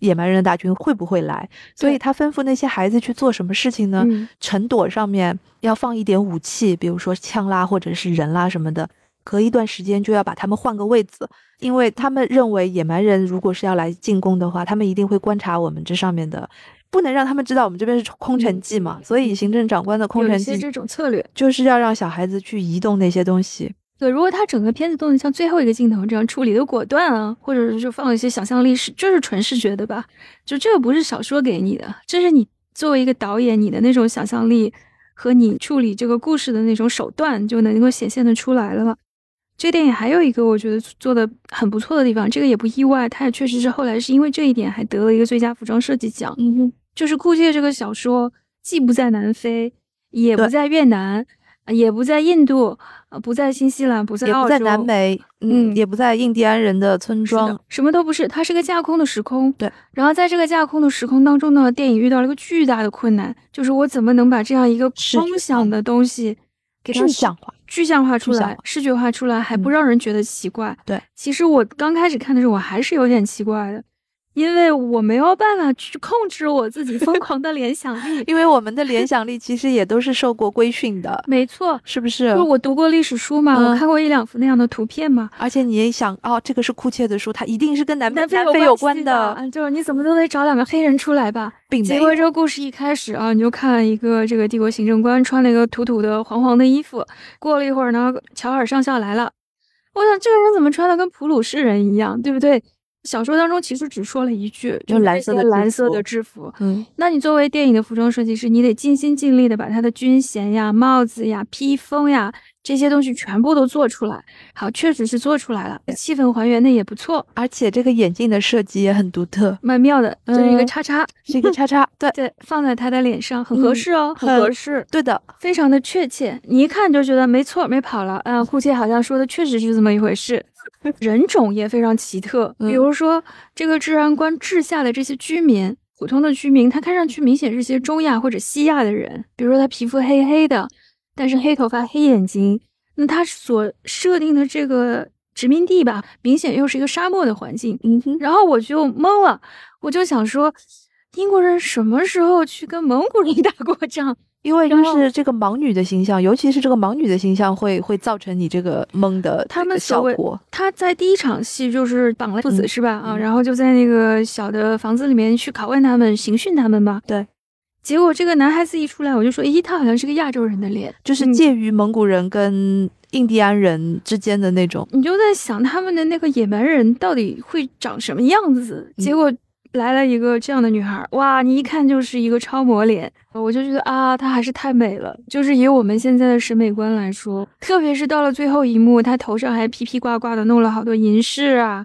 野蛮人的大军会不会来，所以他吩咐那些孩子去做什么事情呢？城垛上面要放一点武器，比如说枪啦，或者是人啦什么的，隔一段时间就要把他们换个位子，因为他们认为野蛮人如果是要来进攻的话，他们一定会观察我们这上面的。不能让他们知道我们这边是空城计嘛，所以行政长官的空城计这种策略就是要让小孩子去移动那些东西。对，如果他整个片子都能像最后一个镜头这样处理的果断啊，或者是就放一些想象力，是就是纯视觉的吧？就这个不是小说给你的，这是你作为一个导演，你的那种想象力和你处理这个故事的那种手段就能够显现的出来了。这个电影还有一个我觉得做的很不错的地方，这个也不意外，他也确实是后来是因为这一点还得了一个最佳服装设计奖。嗯哼。就是库切这个小说，既不在南非，也不在越南，也不在印度，呃，不在新西兰，不在澳洲，也不在南美，嗯，也不在印第安人的村庄，什么都不是。它是个架空的时空。对。然后在这个架空的时空当中呢，电影遇到了一个巨大的困难，就是我怎么能把这样一个空想的东西给它具象化、具象化出来、视觉化出来，还不让人觉得奇怪？对。其实我刚开始看的时候，我还是有点奇怪的。因为我没有办法去控制我自己疯狂的联想力，(laughs) 因为我们的联想力其实也都是受过规训的，没错，是不是？就我读过历史书嘛，我看过一两幅那样的图片嘛。而且你也想，哦，这个是库切的书，它一定是跟南南非有关的，就是你怎么都得找两个黑人出来吧。结果这个故事一开始啊，你就看了一个这个帝国行政官穿了一个土土的黄黄的衣服，过了一会儿呢，乔尔上校来了，我想这个人怎么穿的跟普鲁士人一样，对不对？小说当中其实只说了一句，就蓝色的蓝色的制服。嗯，那你作为电影的服装设计师，你得尽心尽力的把他的军衔呀、帽子呀、披风呀这些东西全部都做出来。好，确实是做出来了，气氛还原的也不错。而且这个眼镜的设计也很独特，蛮妙的，就是一个叉叉，是一个叉叉。对 (laughs) 对，放在他的脸上很合适哦，很合适。对的，非常的确切，你一看就觉得没错，没跑了。嗯，(laughs) 库切好像说的确实是这么一回事。人种也非常奇特，比如说这个治安官治下的这些居民，普通的居民，他看上去明显是些中亚或者西亚的人，比如说他皮肤黑黑的，但是黑头发、黑眼睛。那他所设定的这个殖民地吧，明显又是一个沙漠的环境。嗯哼，然后我就懵了，我就想说，英国人什么时候去跟蒙古人 (laughs) 打过仗？因为就是这个盲女的形象，尤其是这个盲女的形象，会会造成你这个懵的他们效果。他在第一场戏就是绑了父子是吧？啊，然后就在那个小的房子里面去拷问他们、刑讯他们吧。对。结果这个男孩子一出来，我就说，咦，他好像是个亚洲人的脸，就是介于蒙古人跟印第安人之间的那种。你就在想他们的那个野蛮人到底会长什么样子？结果。来了一个这样的女孩，哇！你一看就是一个超模脸，我就觉得啊，她还是太美了。就是以我们现在的审美观来说，特别是到了最后一幕，她头上还披披挂挂的弄了好多银饰啊，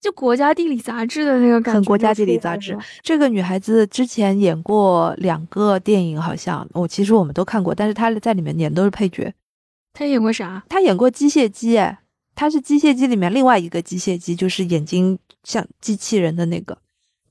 就国家地理杂志的那个感觉。很国家地理杂志。这个女孩子之前演过两个电影，好像我其实我们都看过，但是她在里面演都是配角。她演过啥？她演过机械姬，哎，她是机械姬里面另外一个机械姬，就是眼睛像机器人的那个。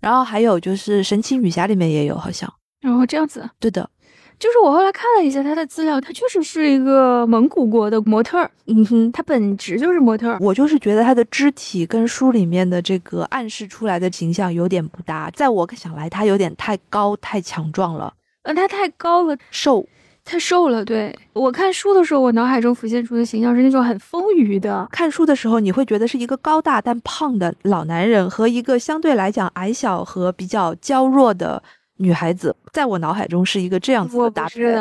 然后还有就是《神奇女侠》里面也有，好像。然后这样子，对的，就是我后来看了一下她的资料，她确实是一个蒙古国的模特儿。嗯哼，她本职就是模特儿。我就是觉得她的肢体跟书里面的这个暗示出来的形象有点不搭，在我想来，她有点太高太强壮了。呃，她太高了，瘦。太瘦了，对我看书的时候，我脑海中浮现出的形象是那种很丰腴的。看书的时候，你会觉得是一个高大但胖的老男人和一个相对来讲矮小和比较娇弱的女孩子，在我脑海中是一个这样子的搭配。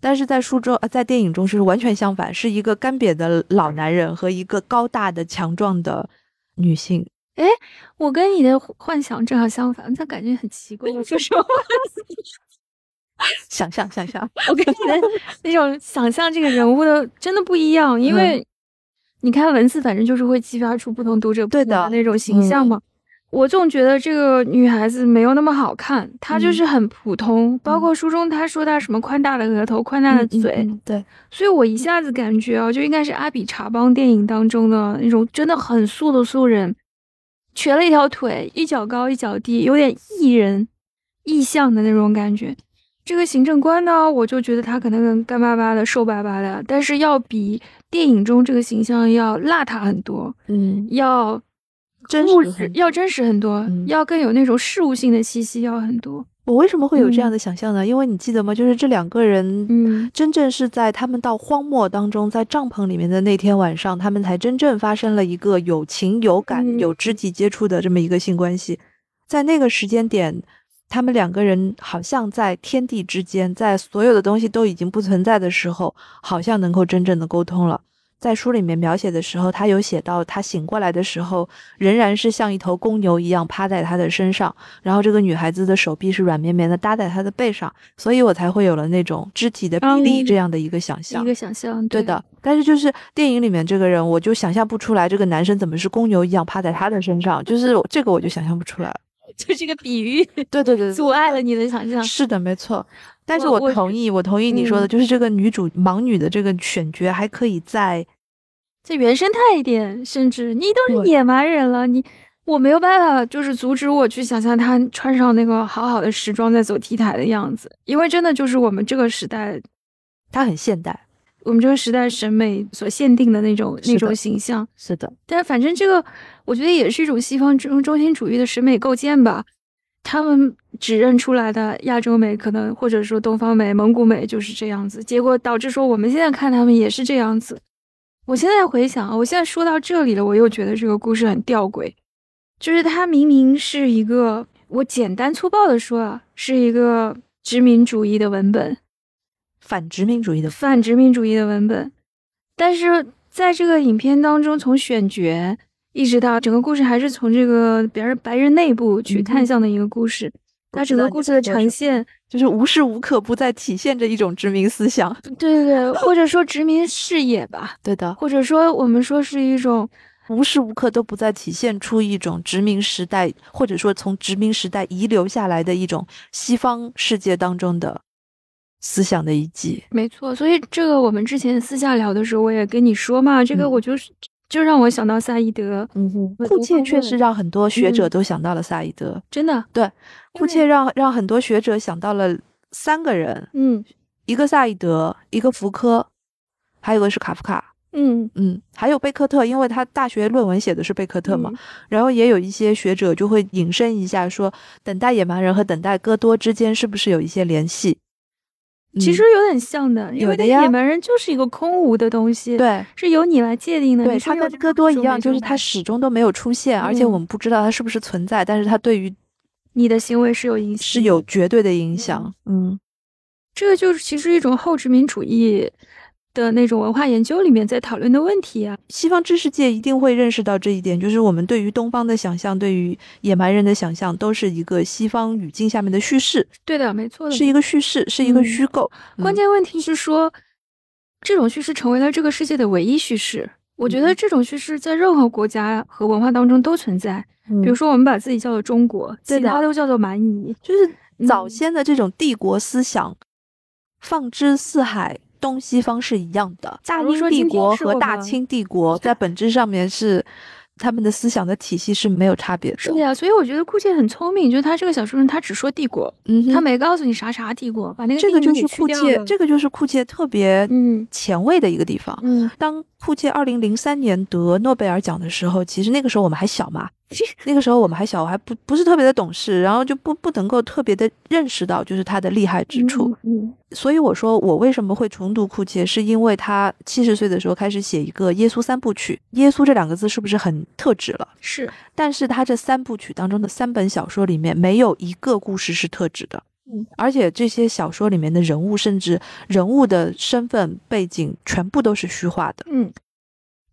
但是在书中，呃，在电影中是完全相反，是一个干瘪的老男人和一个高大的强壮的女性。哎，我跟你的幻想正好相反，他感觉很奇怪，说实话。想象，想象，我跟你的那种想象这个人物的真的不一样，因为你看文字，反正就是会激发出不同读者不同的那种形象嘛。我总觉得这个女孩子没有那么好看，她就是很普通。包括书中她说她什么宽大的额头、宽大的嘴，对，所以我一下子感觉啊，就应该是阿比查邦电影当中的那种真的很素的素人，瘸了一条腿，一脚高一脚低，有点异人、异象的那种感觉。这个行政官呢，我就觉得他可能干巴巴的、瘦巴巴的，但是要比电影中这个形象要邋遢很多，嗯，要真实，要真实很多，要更有那种事物性的气息，要很多。我为什么会有这样的想象呢？因为你记得吗？就是这两个人，嗯，真正是在他们到荒漠当中，在帐篷里面的那天晚上，他们才真正发生了一个有情有感、有肢体接触的这么一个性关系，在那个时间点。他们两个人好像在天地之间，在所有的东西都已经不存在的时候，好像能够真正的沟通了。在书里面描写的时候，他有写到他醒过来的时候，仍然是像一头公牛一样趴在他的身上，然后这个女孩子的手臂是软绵绵的搭在他的背上，所以我才会有了那种肢体的比例这样的一个想象。一个想象，对的。但是就是电影里面这个人，我就想象不出来这个男生怎么是公牛一样趴在他的身上，就是这个我就想象不出来。就是个比喻，对对对，(laughs) 阻碍了你的想象。是的，没错。但是我同意，我同意你说的，就是这个女主盲女的这个选角还可以再再原生态一点，甚至你都是野蛮人了，你我没有办法，就是阻止我去想象她穿上那个好好的时装在走 T 台的样子，因为真的就是我们这个时代，她很现代。我们这个时代审美所限定的那种那种形象，是的。但反正这个，我觉得也是一种西方中中心主义的审美构建吧。他们指认出来的亚洲美，可能或者说东方美、蒙古美就是这样子，结果导致说我们现在看他们也是这样子。我现在回想，我现在说到这里了，我又觉得这个故事很吊诡，就是它明明是一个，我简单粗暴的说啊，是一个殖民主义的文本。反殖民主义的反殖民主义的文本，但是在这个影片当中，从选角一直到整个故事，还是从这个别人白人内部去看向的一个故事。它整个故事的呈现，就是无时无刻不在体现着一种殖民思想。对对对，或者说殖民视野吧。(laughs) 对的，或者说我们说是一种无时无刻都不在体现出一种殖民时代，或者说从殖民时代遗留下来的一种西方世界当中的。思想的遗迹，没错。所以这个我们之前私下聊的时候，我也跟你说嘛，这个我就是就让我想到萨义德。嗯哼，库切确实让很多学者都想到了萨义德。真的，对，库切让让很多学者想到了三个人。嗯，一个萨义德，一个福柯，还有个是卡夫卡。嗯嗯，还有贝克特，因为他大学论文写的是贝克特嘛。然后也有一些学者就会引申一下，说等待野蛮人和等待戈多之间是不是有一些联系？其实有点像的，因为野蛮人就是一个空无的东西，对，是由你来界定的。对，他跟戈多一样，就是他始终都没有出现，而且我们不知道他是不是存在，但是他对于你的行为是有影响，是有绝对的影响。嗯，这个就是其实一种后殖民主义。的那种文化研究里面在讨论的问题啊，西方知识界一定会认识到这一点，就是我们对于东方的想象，对于野蛮人的想象，都是一个西方语境下面的叙事。对的，没错的，是一个叙事，是一个虚构。关键问题是说，这种叙事成为了这个世界的唯一叙事。我觉得这种叙事在任何国家和文化当中都存在。比如说，我们把自己叫做中国，其他都叫做蛮夷，就是早先的这种帝国思想，放之四海。东西方是一样的，大英帝国和大清帝国 (laughs) 在本质上面是他们的思想的体系是没有差别的。是的呀，所以我觉得库切很聪明，就是他这个小说人，他只说帝国，嗯，他没告诉你啥啥帝国，把那个这个就是库切，这个就是库切特别嗯前卫的一个地方。嗯，当库切二零零三年得诺贝尔奖的时候，其实那个时候我们还小嘛。(laughs) 那个时候我们还小，我还不不是特别的懂事，然后就不不能够特别的认识到就是他的厉害之处。嗯，所以我说我为什么会重读库切，是因为他七十岁的时候开始写一个耶稣三部曲。耶稣这两个字是不是很特指了？是。但是他这三部曲当中的三本小说里面，没有一个故事是特指的。嗯，而且这些小说里面的人物，甚至人物的身份背景，全部都是虚化的。嗯。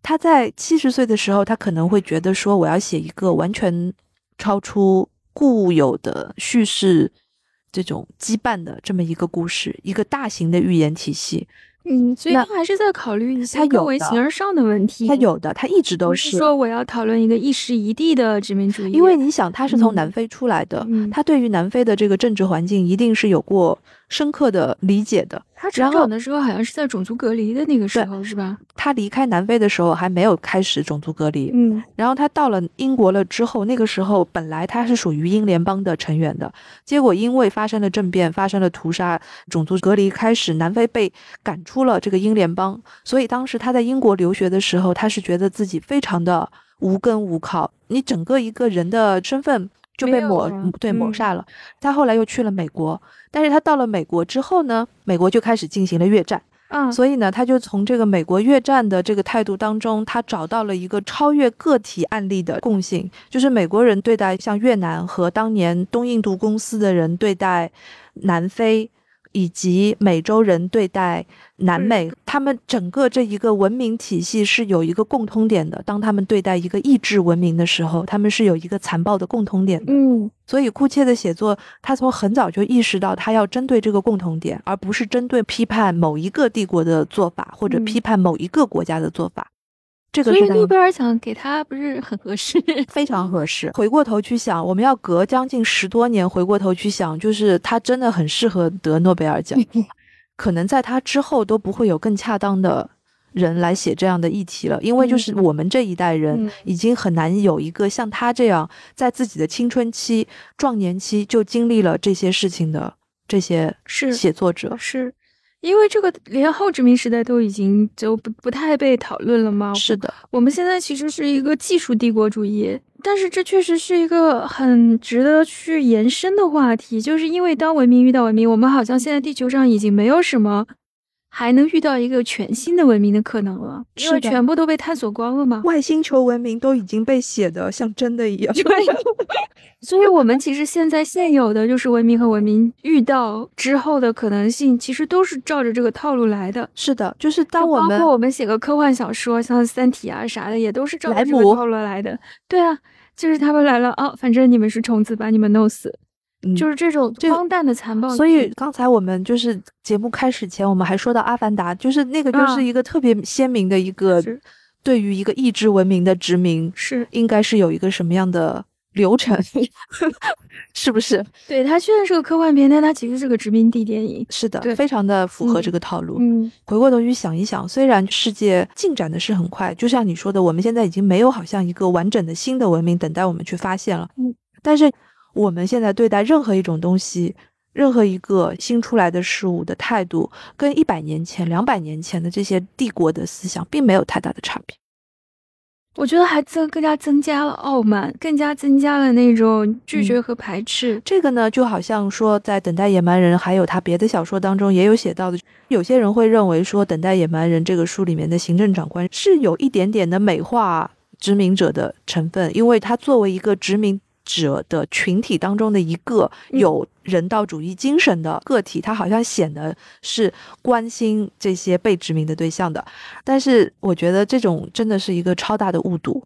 他在七十岁的时候，他可能会觉得说，我要写一个完全超出固有的叙事这种羁绊的这么一个故事，一个大型的寓言体系。嗯，所以他还是在考虑一些他有更为的形而上的问题。他有的，他一直都是是说我要讨论一个一时一地的殖民主义，因为你想，他是从嗯南非出来的，嗯他对于南非的这个政治环境一定是有过深刻的理解的。他成长的时候好像是在种族隔离的那个时候，是吧？他离开南非的时候还没有开始种族隔离，嗯然后他到了英国了之后，那个时候本来他是属于英联邦的成员的，结果因为发生了政变，发生了屠杀、种族隔离，开始南非被赶出了这个英联邦，所以当时他在英国留学的时候，他是觉得自己非常的无根无靠，你整个一个人的身份。就被抹了对抹嗯杀了。他后来又去了美国，但是他到了美国之后呢，美国就开始进行了越战。嗯，所以呢，他就从这个美国越战的这个态度当中，他找到了一个超越个体案例的共性，就是美国人对待像越南和当年东印度公司的人对待南非。以及美洲人对待南美，他们整个这一个文明体系是有一个共通点的。当他们对待一个意志文明的时候，他们是有一个残暴的共通点的。嗯所以库切的写作，他从很早就意识到，他要针对这个共同点，而不是针对批判某一个帝国的做法，或者嗯批判某一个国家的做法。这个所以是诺贝尔奖给他不是很合适？非常合适。回过头去想，我们要隔将近十多年回过头去想，就是他真的很适合得诺贝尔奖，(laughs) 可能在他之后都不会有更恰当的。人来写这样的议题了，因为就是嗯我们这一代人嗯已经很难有一个像他这样在自己的青春期、壮年期就经历了这些事情的这些是写作者。是因为这个连后殖民时代都已经就不不太被讨论了吗？是的，我们现在其实是一个技术帝国主义，但是这确实是一个很值得去延伸的话题，就是因为当文明遇到文明，我们好像现在地球上已经没有什么还能遇到一个全新的文明的可能了，因为全部都被探索光了嘛。外星球文明都已经被写的像真的一样。(laughs) 所以，我们其实现在现有的就是文明和文明遇到之后的可能性，其实都是照着这个套路来的。是的，就是当我们包括我们写个科幻小说，像《三体》啊啥的，也都是照着这个套路来的。对啊，就是他们来了哦，反正你们是虫子，把你们弄死，嗯就是这种荒诞的残暴。所以刚才我们就是节目开始前，我们还说到《阿凡达》，就是那个就是嗯一个特别鲜明的一个是对于一个意志文明的殖民，是应该是有一个什么样的流程，(laughs) 是不是？(laughs) 对它虽然是个科幻片，但它其实是个殖民地电影。是的，对非常的符合嗯这个套路。嗯，回过头去想一想，虽然世界进展的是很快，就像你说的，我们现在已经没有好像一个完整的新的文明等待我们去发现了。嗯，但是我们现在对待任何一种东西，任何一个新出来的事物的态度，跟一百年前、两百年前的这些帝国的思想并没有太大的差别。我觉得还增更加增加了傲慢，更加增加了那种拒嗯绝和排斥。这个呢，就好像说，在《等待野蛮人》还有他别的小说当中也有写到的，有些人会认为说，《等待野蛮人》这个书里面的行政长官是有一点点的美化殖民者的成分，因为他作为一个殖民者的群体当中的一个嗯有人道主义精神的个体，他好像显得是关心这些被殖民的对象的。但是我觉得这种真的是一个超大的误读，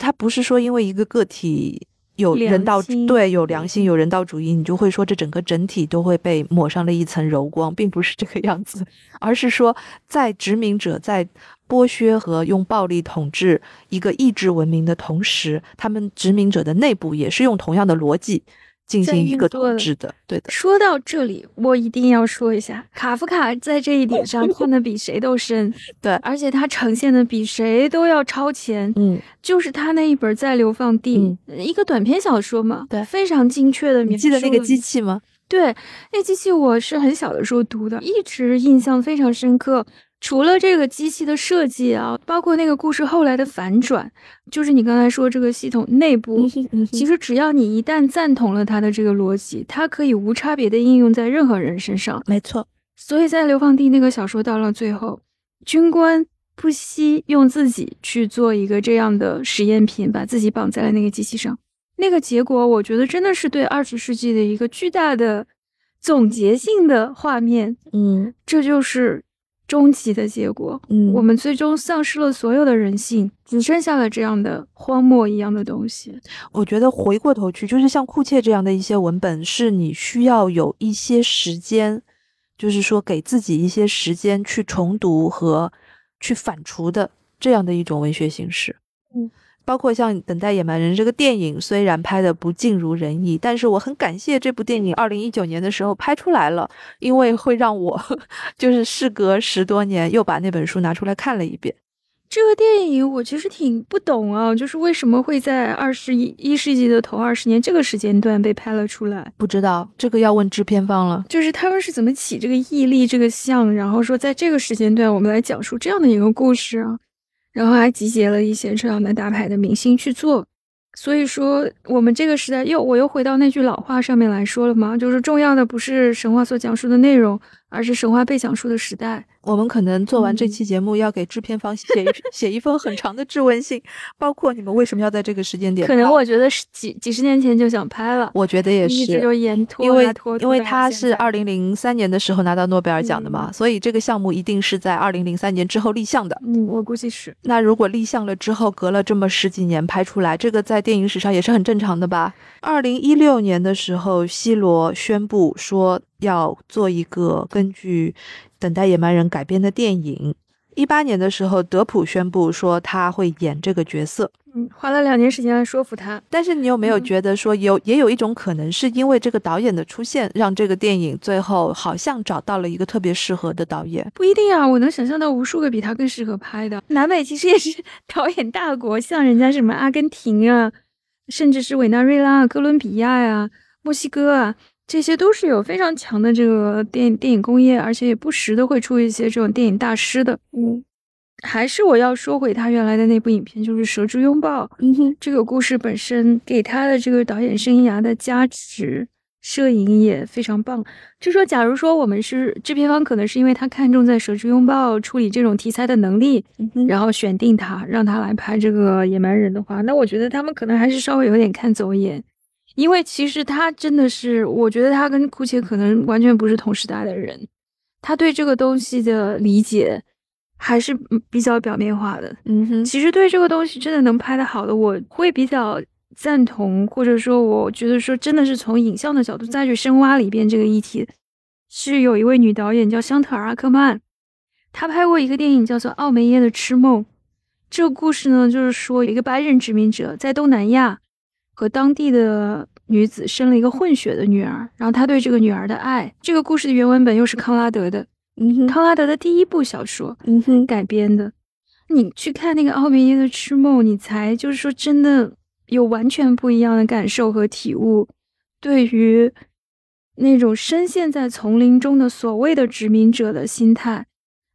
他不是说因为一个个体。有人道对有良心有人道主义，你就会说这整个整体都会被抹上了一层柔光，并不是这个样子，而是说在殖民者在剥削和用暴力统治一个意志文明的同时，他们殖民者的内部也是用同样的逻辑进在行一个统治的。对的，说到这里，我一定要说一下，卡夫卡在这一点上 (laughs) 看的比谁都深，对而且他呈现的比谁都要超前。嗯，就是他那一本《在流放地》一个短篇小说嘛，对非常精确的描述。你记得那个机？器吗？对，那机器我是很小的时候读的，一直印象非常深刻。除了这个机器的设计啊，包括那个故事后来的反转，就是你刚才说这个系统内部，其实实只要你一旦赞同了它的这个逻辑，它可以无差别的应用在任何人身上。没错，所以在《流放地》那个小说到了最后，军官不惜用自己去做一个这样的实验品，把自己绑在了那个机器上。那个结果，我觉得真的是对二十世纪的一个巨大的总结性的画面。嗯这就是终极的结果。嗯，我们最终丧失了所有的人性，只剩下了这样的荒漠一样的东西。我觉得回过头去，就是像库切这样的一些文本，是你需要有一些时间就是说给自己一些时间去重读和去反刍的这样的一种文学形式。嗯。包括像《等待野蛮人》这个电影，虽然拍的不尽如人意，但是我很感谢这部电影二零一九年的时候拍出来了，因为会让我 (laughs) 就是事隔十多年又把那本书拿出来看了一遍。这个电影我其实挺不懂啊，就是为什么会在二十一一世纪的头二十年这个时间段被拍了出来？不知道这个要问制片方了，就是他们是怎么起这个毅力、这个像，然后说在这个时间段我们来讲述这样的一个故事啊？然后还集结了一些这样的大牌的明星去做，所以说我们这个时代又我又回到那句老话上面来说了嘛，就是重要的不是神话所讲述的内容，而是神话被讲述的时代。我们可能做完这期节目，要给制片方写一 (laughs) 写一封很长的质问信，包括你们为什么要在这个时间点？可能我觉得是几几十年前就想拍了，我觉得也是，一直就延拖，因为因为他是二零零零三年的时候拿到诺贝尔奖的嘛，所以这个项目一定是在二零零三年之后立项的。嗯，我估计是。那如果立项了之后，隔了这么十几年拍出来，这个在电影史上也是很正常的吧？二零一六年的时候，西罗宣布说要做一个根据。等待野蛮人改编的电影，一八年的时候，德普宣布说他会演这个角色。嗯，花了两年时间来说服他。但是你有没有觉得说有也有一种可能，是因为这个导演的出现，让这个电影最后好像找到了一个特别适合的导演？不一定啊，我能想象到无数个比他更适合拍的。南美其实也是 (laughs) 导演大国，像人家什么阿根廷啊，甚至是委内瑞拉、哥伦比亚呀、墨西哥啊。这些都是有非常强的这个电电影工业，而且也不时的会出一些这种电影大师的。嗯，还是我要说回他原来的那部影片，就是《蛇之拥抱》。嗯哼，这个故事本身给他的这个导演生涯的加持，摄影也非常棒。就说，假如说我们是制片方，可能是因为他看中在《蛇之拥抱》处理这种题材的能力，然后选定他，让他来拍这个野蛮人的话，那我觉得他们可能还是稍微有点看走眼。因为其实他真的是，我觉得他跟库切可能完全不是同时代的人，他对这个东西的理解还是比较表面化的。嗯哼，其实对这个东西真的能拍得好的，我会比较赞同，或者说我觉得说真的是从影像的角度再去深挖里边这个议题，是有一位女导演叫香特尔阿克曼，她拍过一个电影叫做《奥梅耶的痴梦》，这个故事呢就是说有一个白人殖民者在东南亚。和当地的女子生了一个混血的女儿，然后他对这个女儿的爱，这个故事的原文本又是康拉德的，嗯，康拉德的第一部小说，嗯哼，改编的。你去看那个奥梅耶的痴梦，你才就是说真的有完全不一样的感受和体悟。对于那种深陷在丛林中的所谓的殖民者的心态，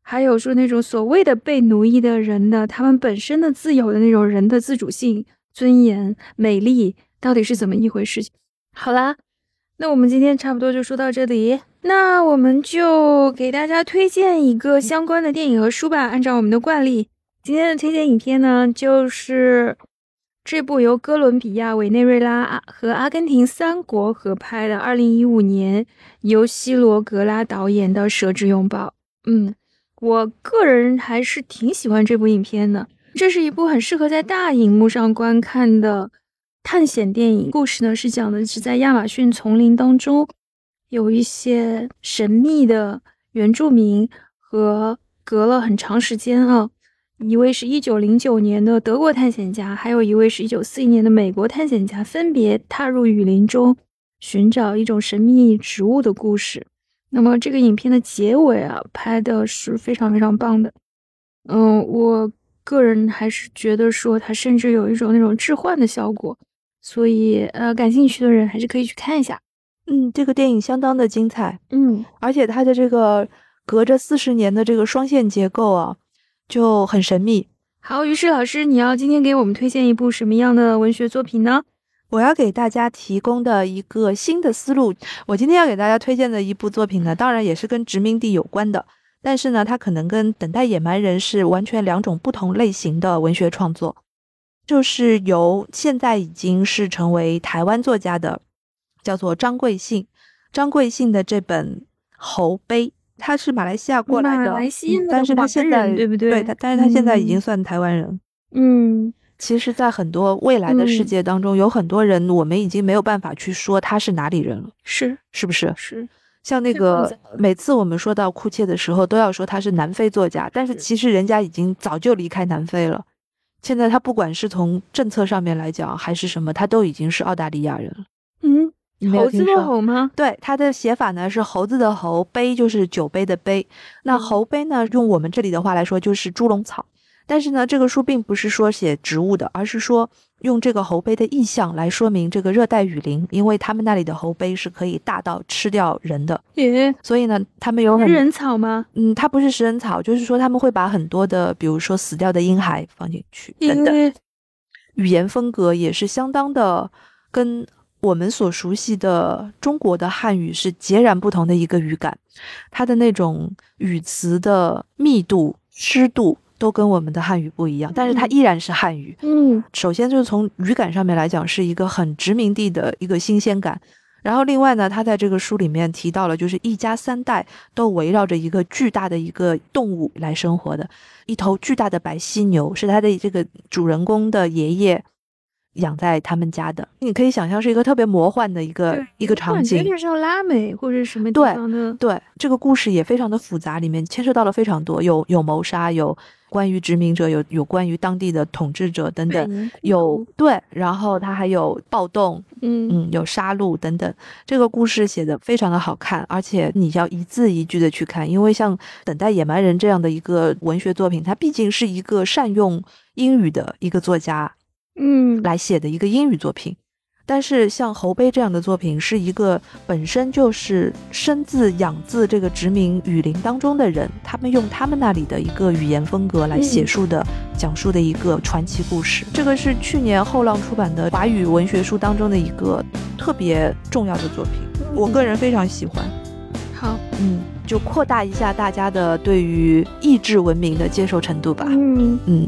还有说那种所谓的被奴役的人的他们本身的自由的那种人的自主性。尊严、美丽到底是怎么一回事？情？好啦，那我们今天差不多就说到这里。那我们就给大家推荐一个相关的电影和书吧。按照我们的惯例，今天的推荐影片呢，就是这部由哥伦比亚、委内瑞拉和阿根廷三国合拍的2015年由希罗格拉导演的《蛇之拥抱》。嗯，我个人还是挺喜欢这部影片的。这是一部很适合在大荧幕上观看的探险电影。故事呢是讲的是在亚马逊丛林当中，有一些神秘的原住民和隔了很长时间啊，一位是一九零九年的德国探险家，还有一位是一九四一年的美国探险家，分别踏入雨林中寻找一种神秘植物的故事。那么这个影片的结尾啊，拍的是非常非常棒的。嗯，我。个人还是觉得说它甚至有一种那种置换的效果，所以呃，感兴趣的人还是可以去看一下。嗯，这个电影相当的精彩，嗯，而且它的这个隔着四十年的这个双线结构啊，就很神秘。好，于是老师，你要今天给我们推荐一部什么样的文学作品呢？我要给大家提供的一个新的思路。我今天要给大家推荐的一部作品呢，当然也是跟殖民地有关的。但是呢，它可能跟《等待野蛮人》是完全两种不同类型的文学创作，就是由现在已经是成为台湾作家的，叫做张贵信。张贵信的这本《猴碑》，他是马来西亚过来的，马来西亚，但是他现在对不对？对他，但是他现在已经算台湾人。嗯，其实，在很多未来的世界当中，有很多人我们已经没有办法去说他是哪里人了，是是不是？是。像那个每次我们说到库切的时候，都要说他是南非作家，但是其实人家已经早就离开南非了。现在他不管是从政策上面来讲，还是什么，他都已经是澳大利亚人了。嗯，猴子的猴吗？对，他的写法呢是猴子的猴，杯就是酒杯的杯。那猴杯呢，用我们这里的话来说，就是猪笼草。但是呢，这个书并不是说写植物的，而是说用这个猴杯的意象来说明这个热带雨林，因为他们那里的猴杯是可以大到吃掉人的。耶，所以呢，他们有很食人草吗？嗯，它不是食人草，就是说他们会把很多的，比如说死掉的婴孩放进去等等。语言风格也是相当的，跟我们所熟悉的中国的汉语是截然不同的一个语感，它的那种语词的密度、湿度。都跟我们的汉语不一样，但是它依然是汉语。嗯，首先就是从语感上面来讲，是一个很殖民地的一个新鲜感。然后另外呢，他在这个书里面提到了，就是一家三代都围绕着一个巨大的一个动物来生活的，一头巨大的白犀牛是他的这个主人公的爷爷养在他们家的。你可以想象是一个特别魔幻的一个一个场景，有点像拉美或者什么地方的。对，这个故事也非常的复杂，里面牵涉到了非常多，有有谋杀，有。关于殖民者有有关于当地的统治者等等，有对，然后他还有暴动，嗯嗯，有杀戮等等。这个故事写的非常的好看，而且你要一字一句的去看，因为像《等待野蛮人》这样的一个文学作品，它毕竟是一个善用英语的一个作家，嗯，来写的一个英语作品。但是像侯碑这样的作品，是一个本身就是生自养自这个殖民雨林当中的人，他们用他们那里的一个语言风格来写述的，讲述的一个传奇故事。这个是去年后浪出版的华语文学书当中的一个特别重要的作品，我个人非常喜欢。好，嗯，就扩大一下大家的对于意志文明的接受程度吧。嗯嗯。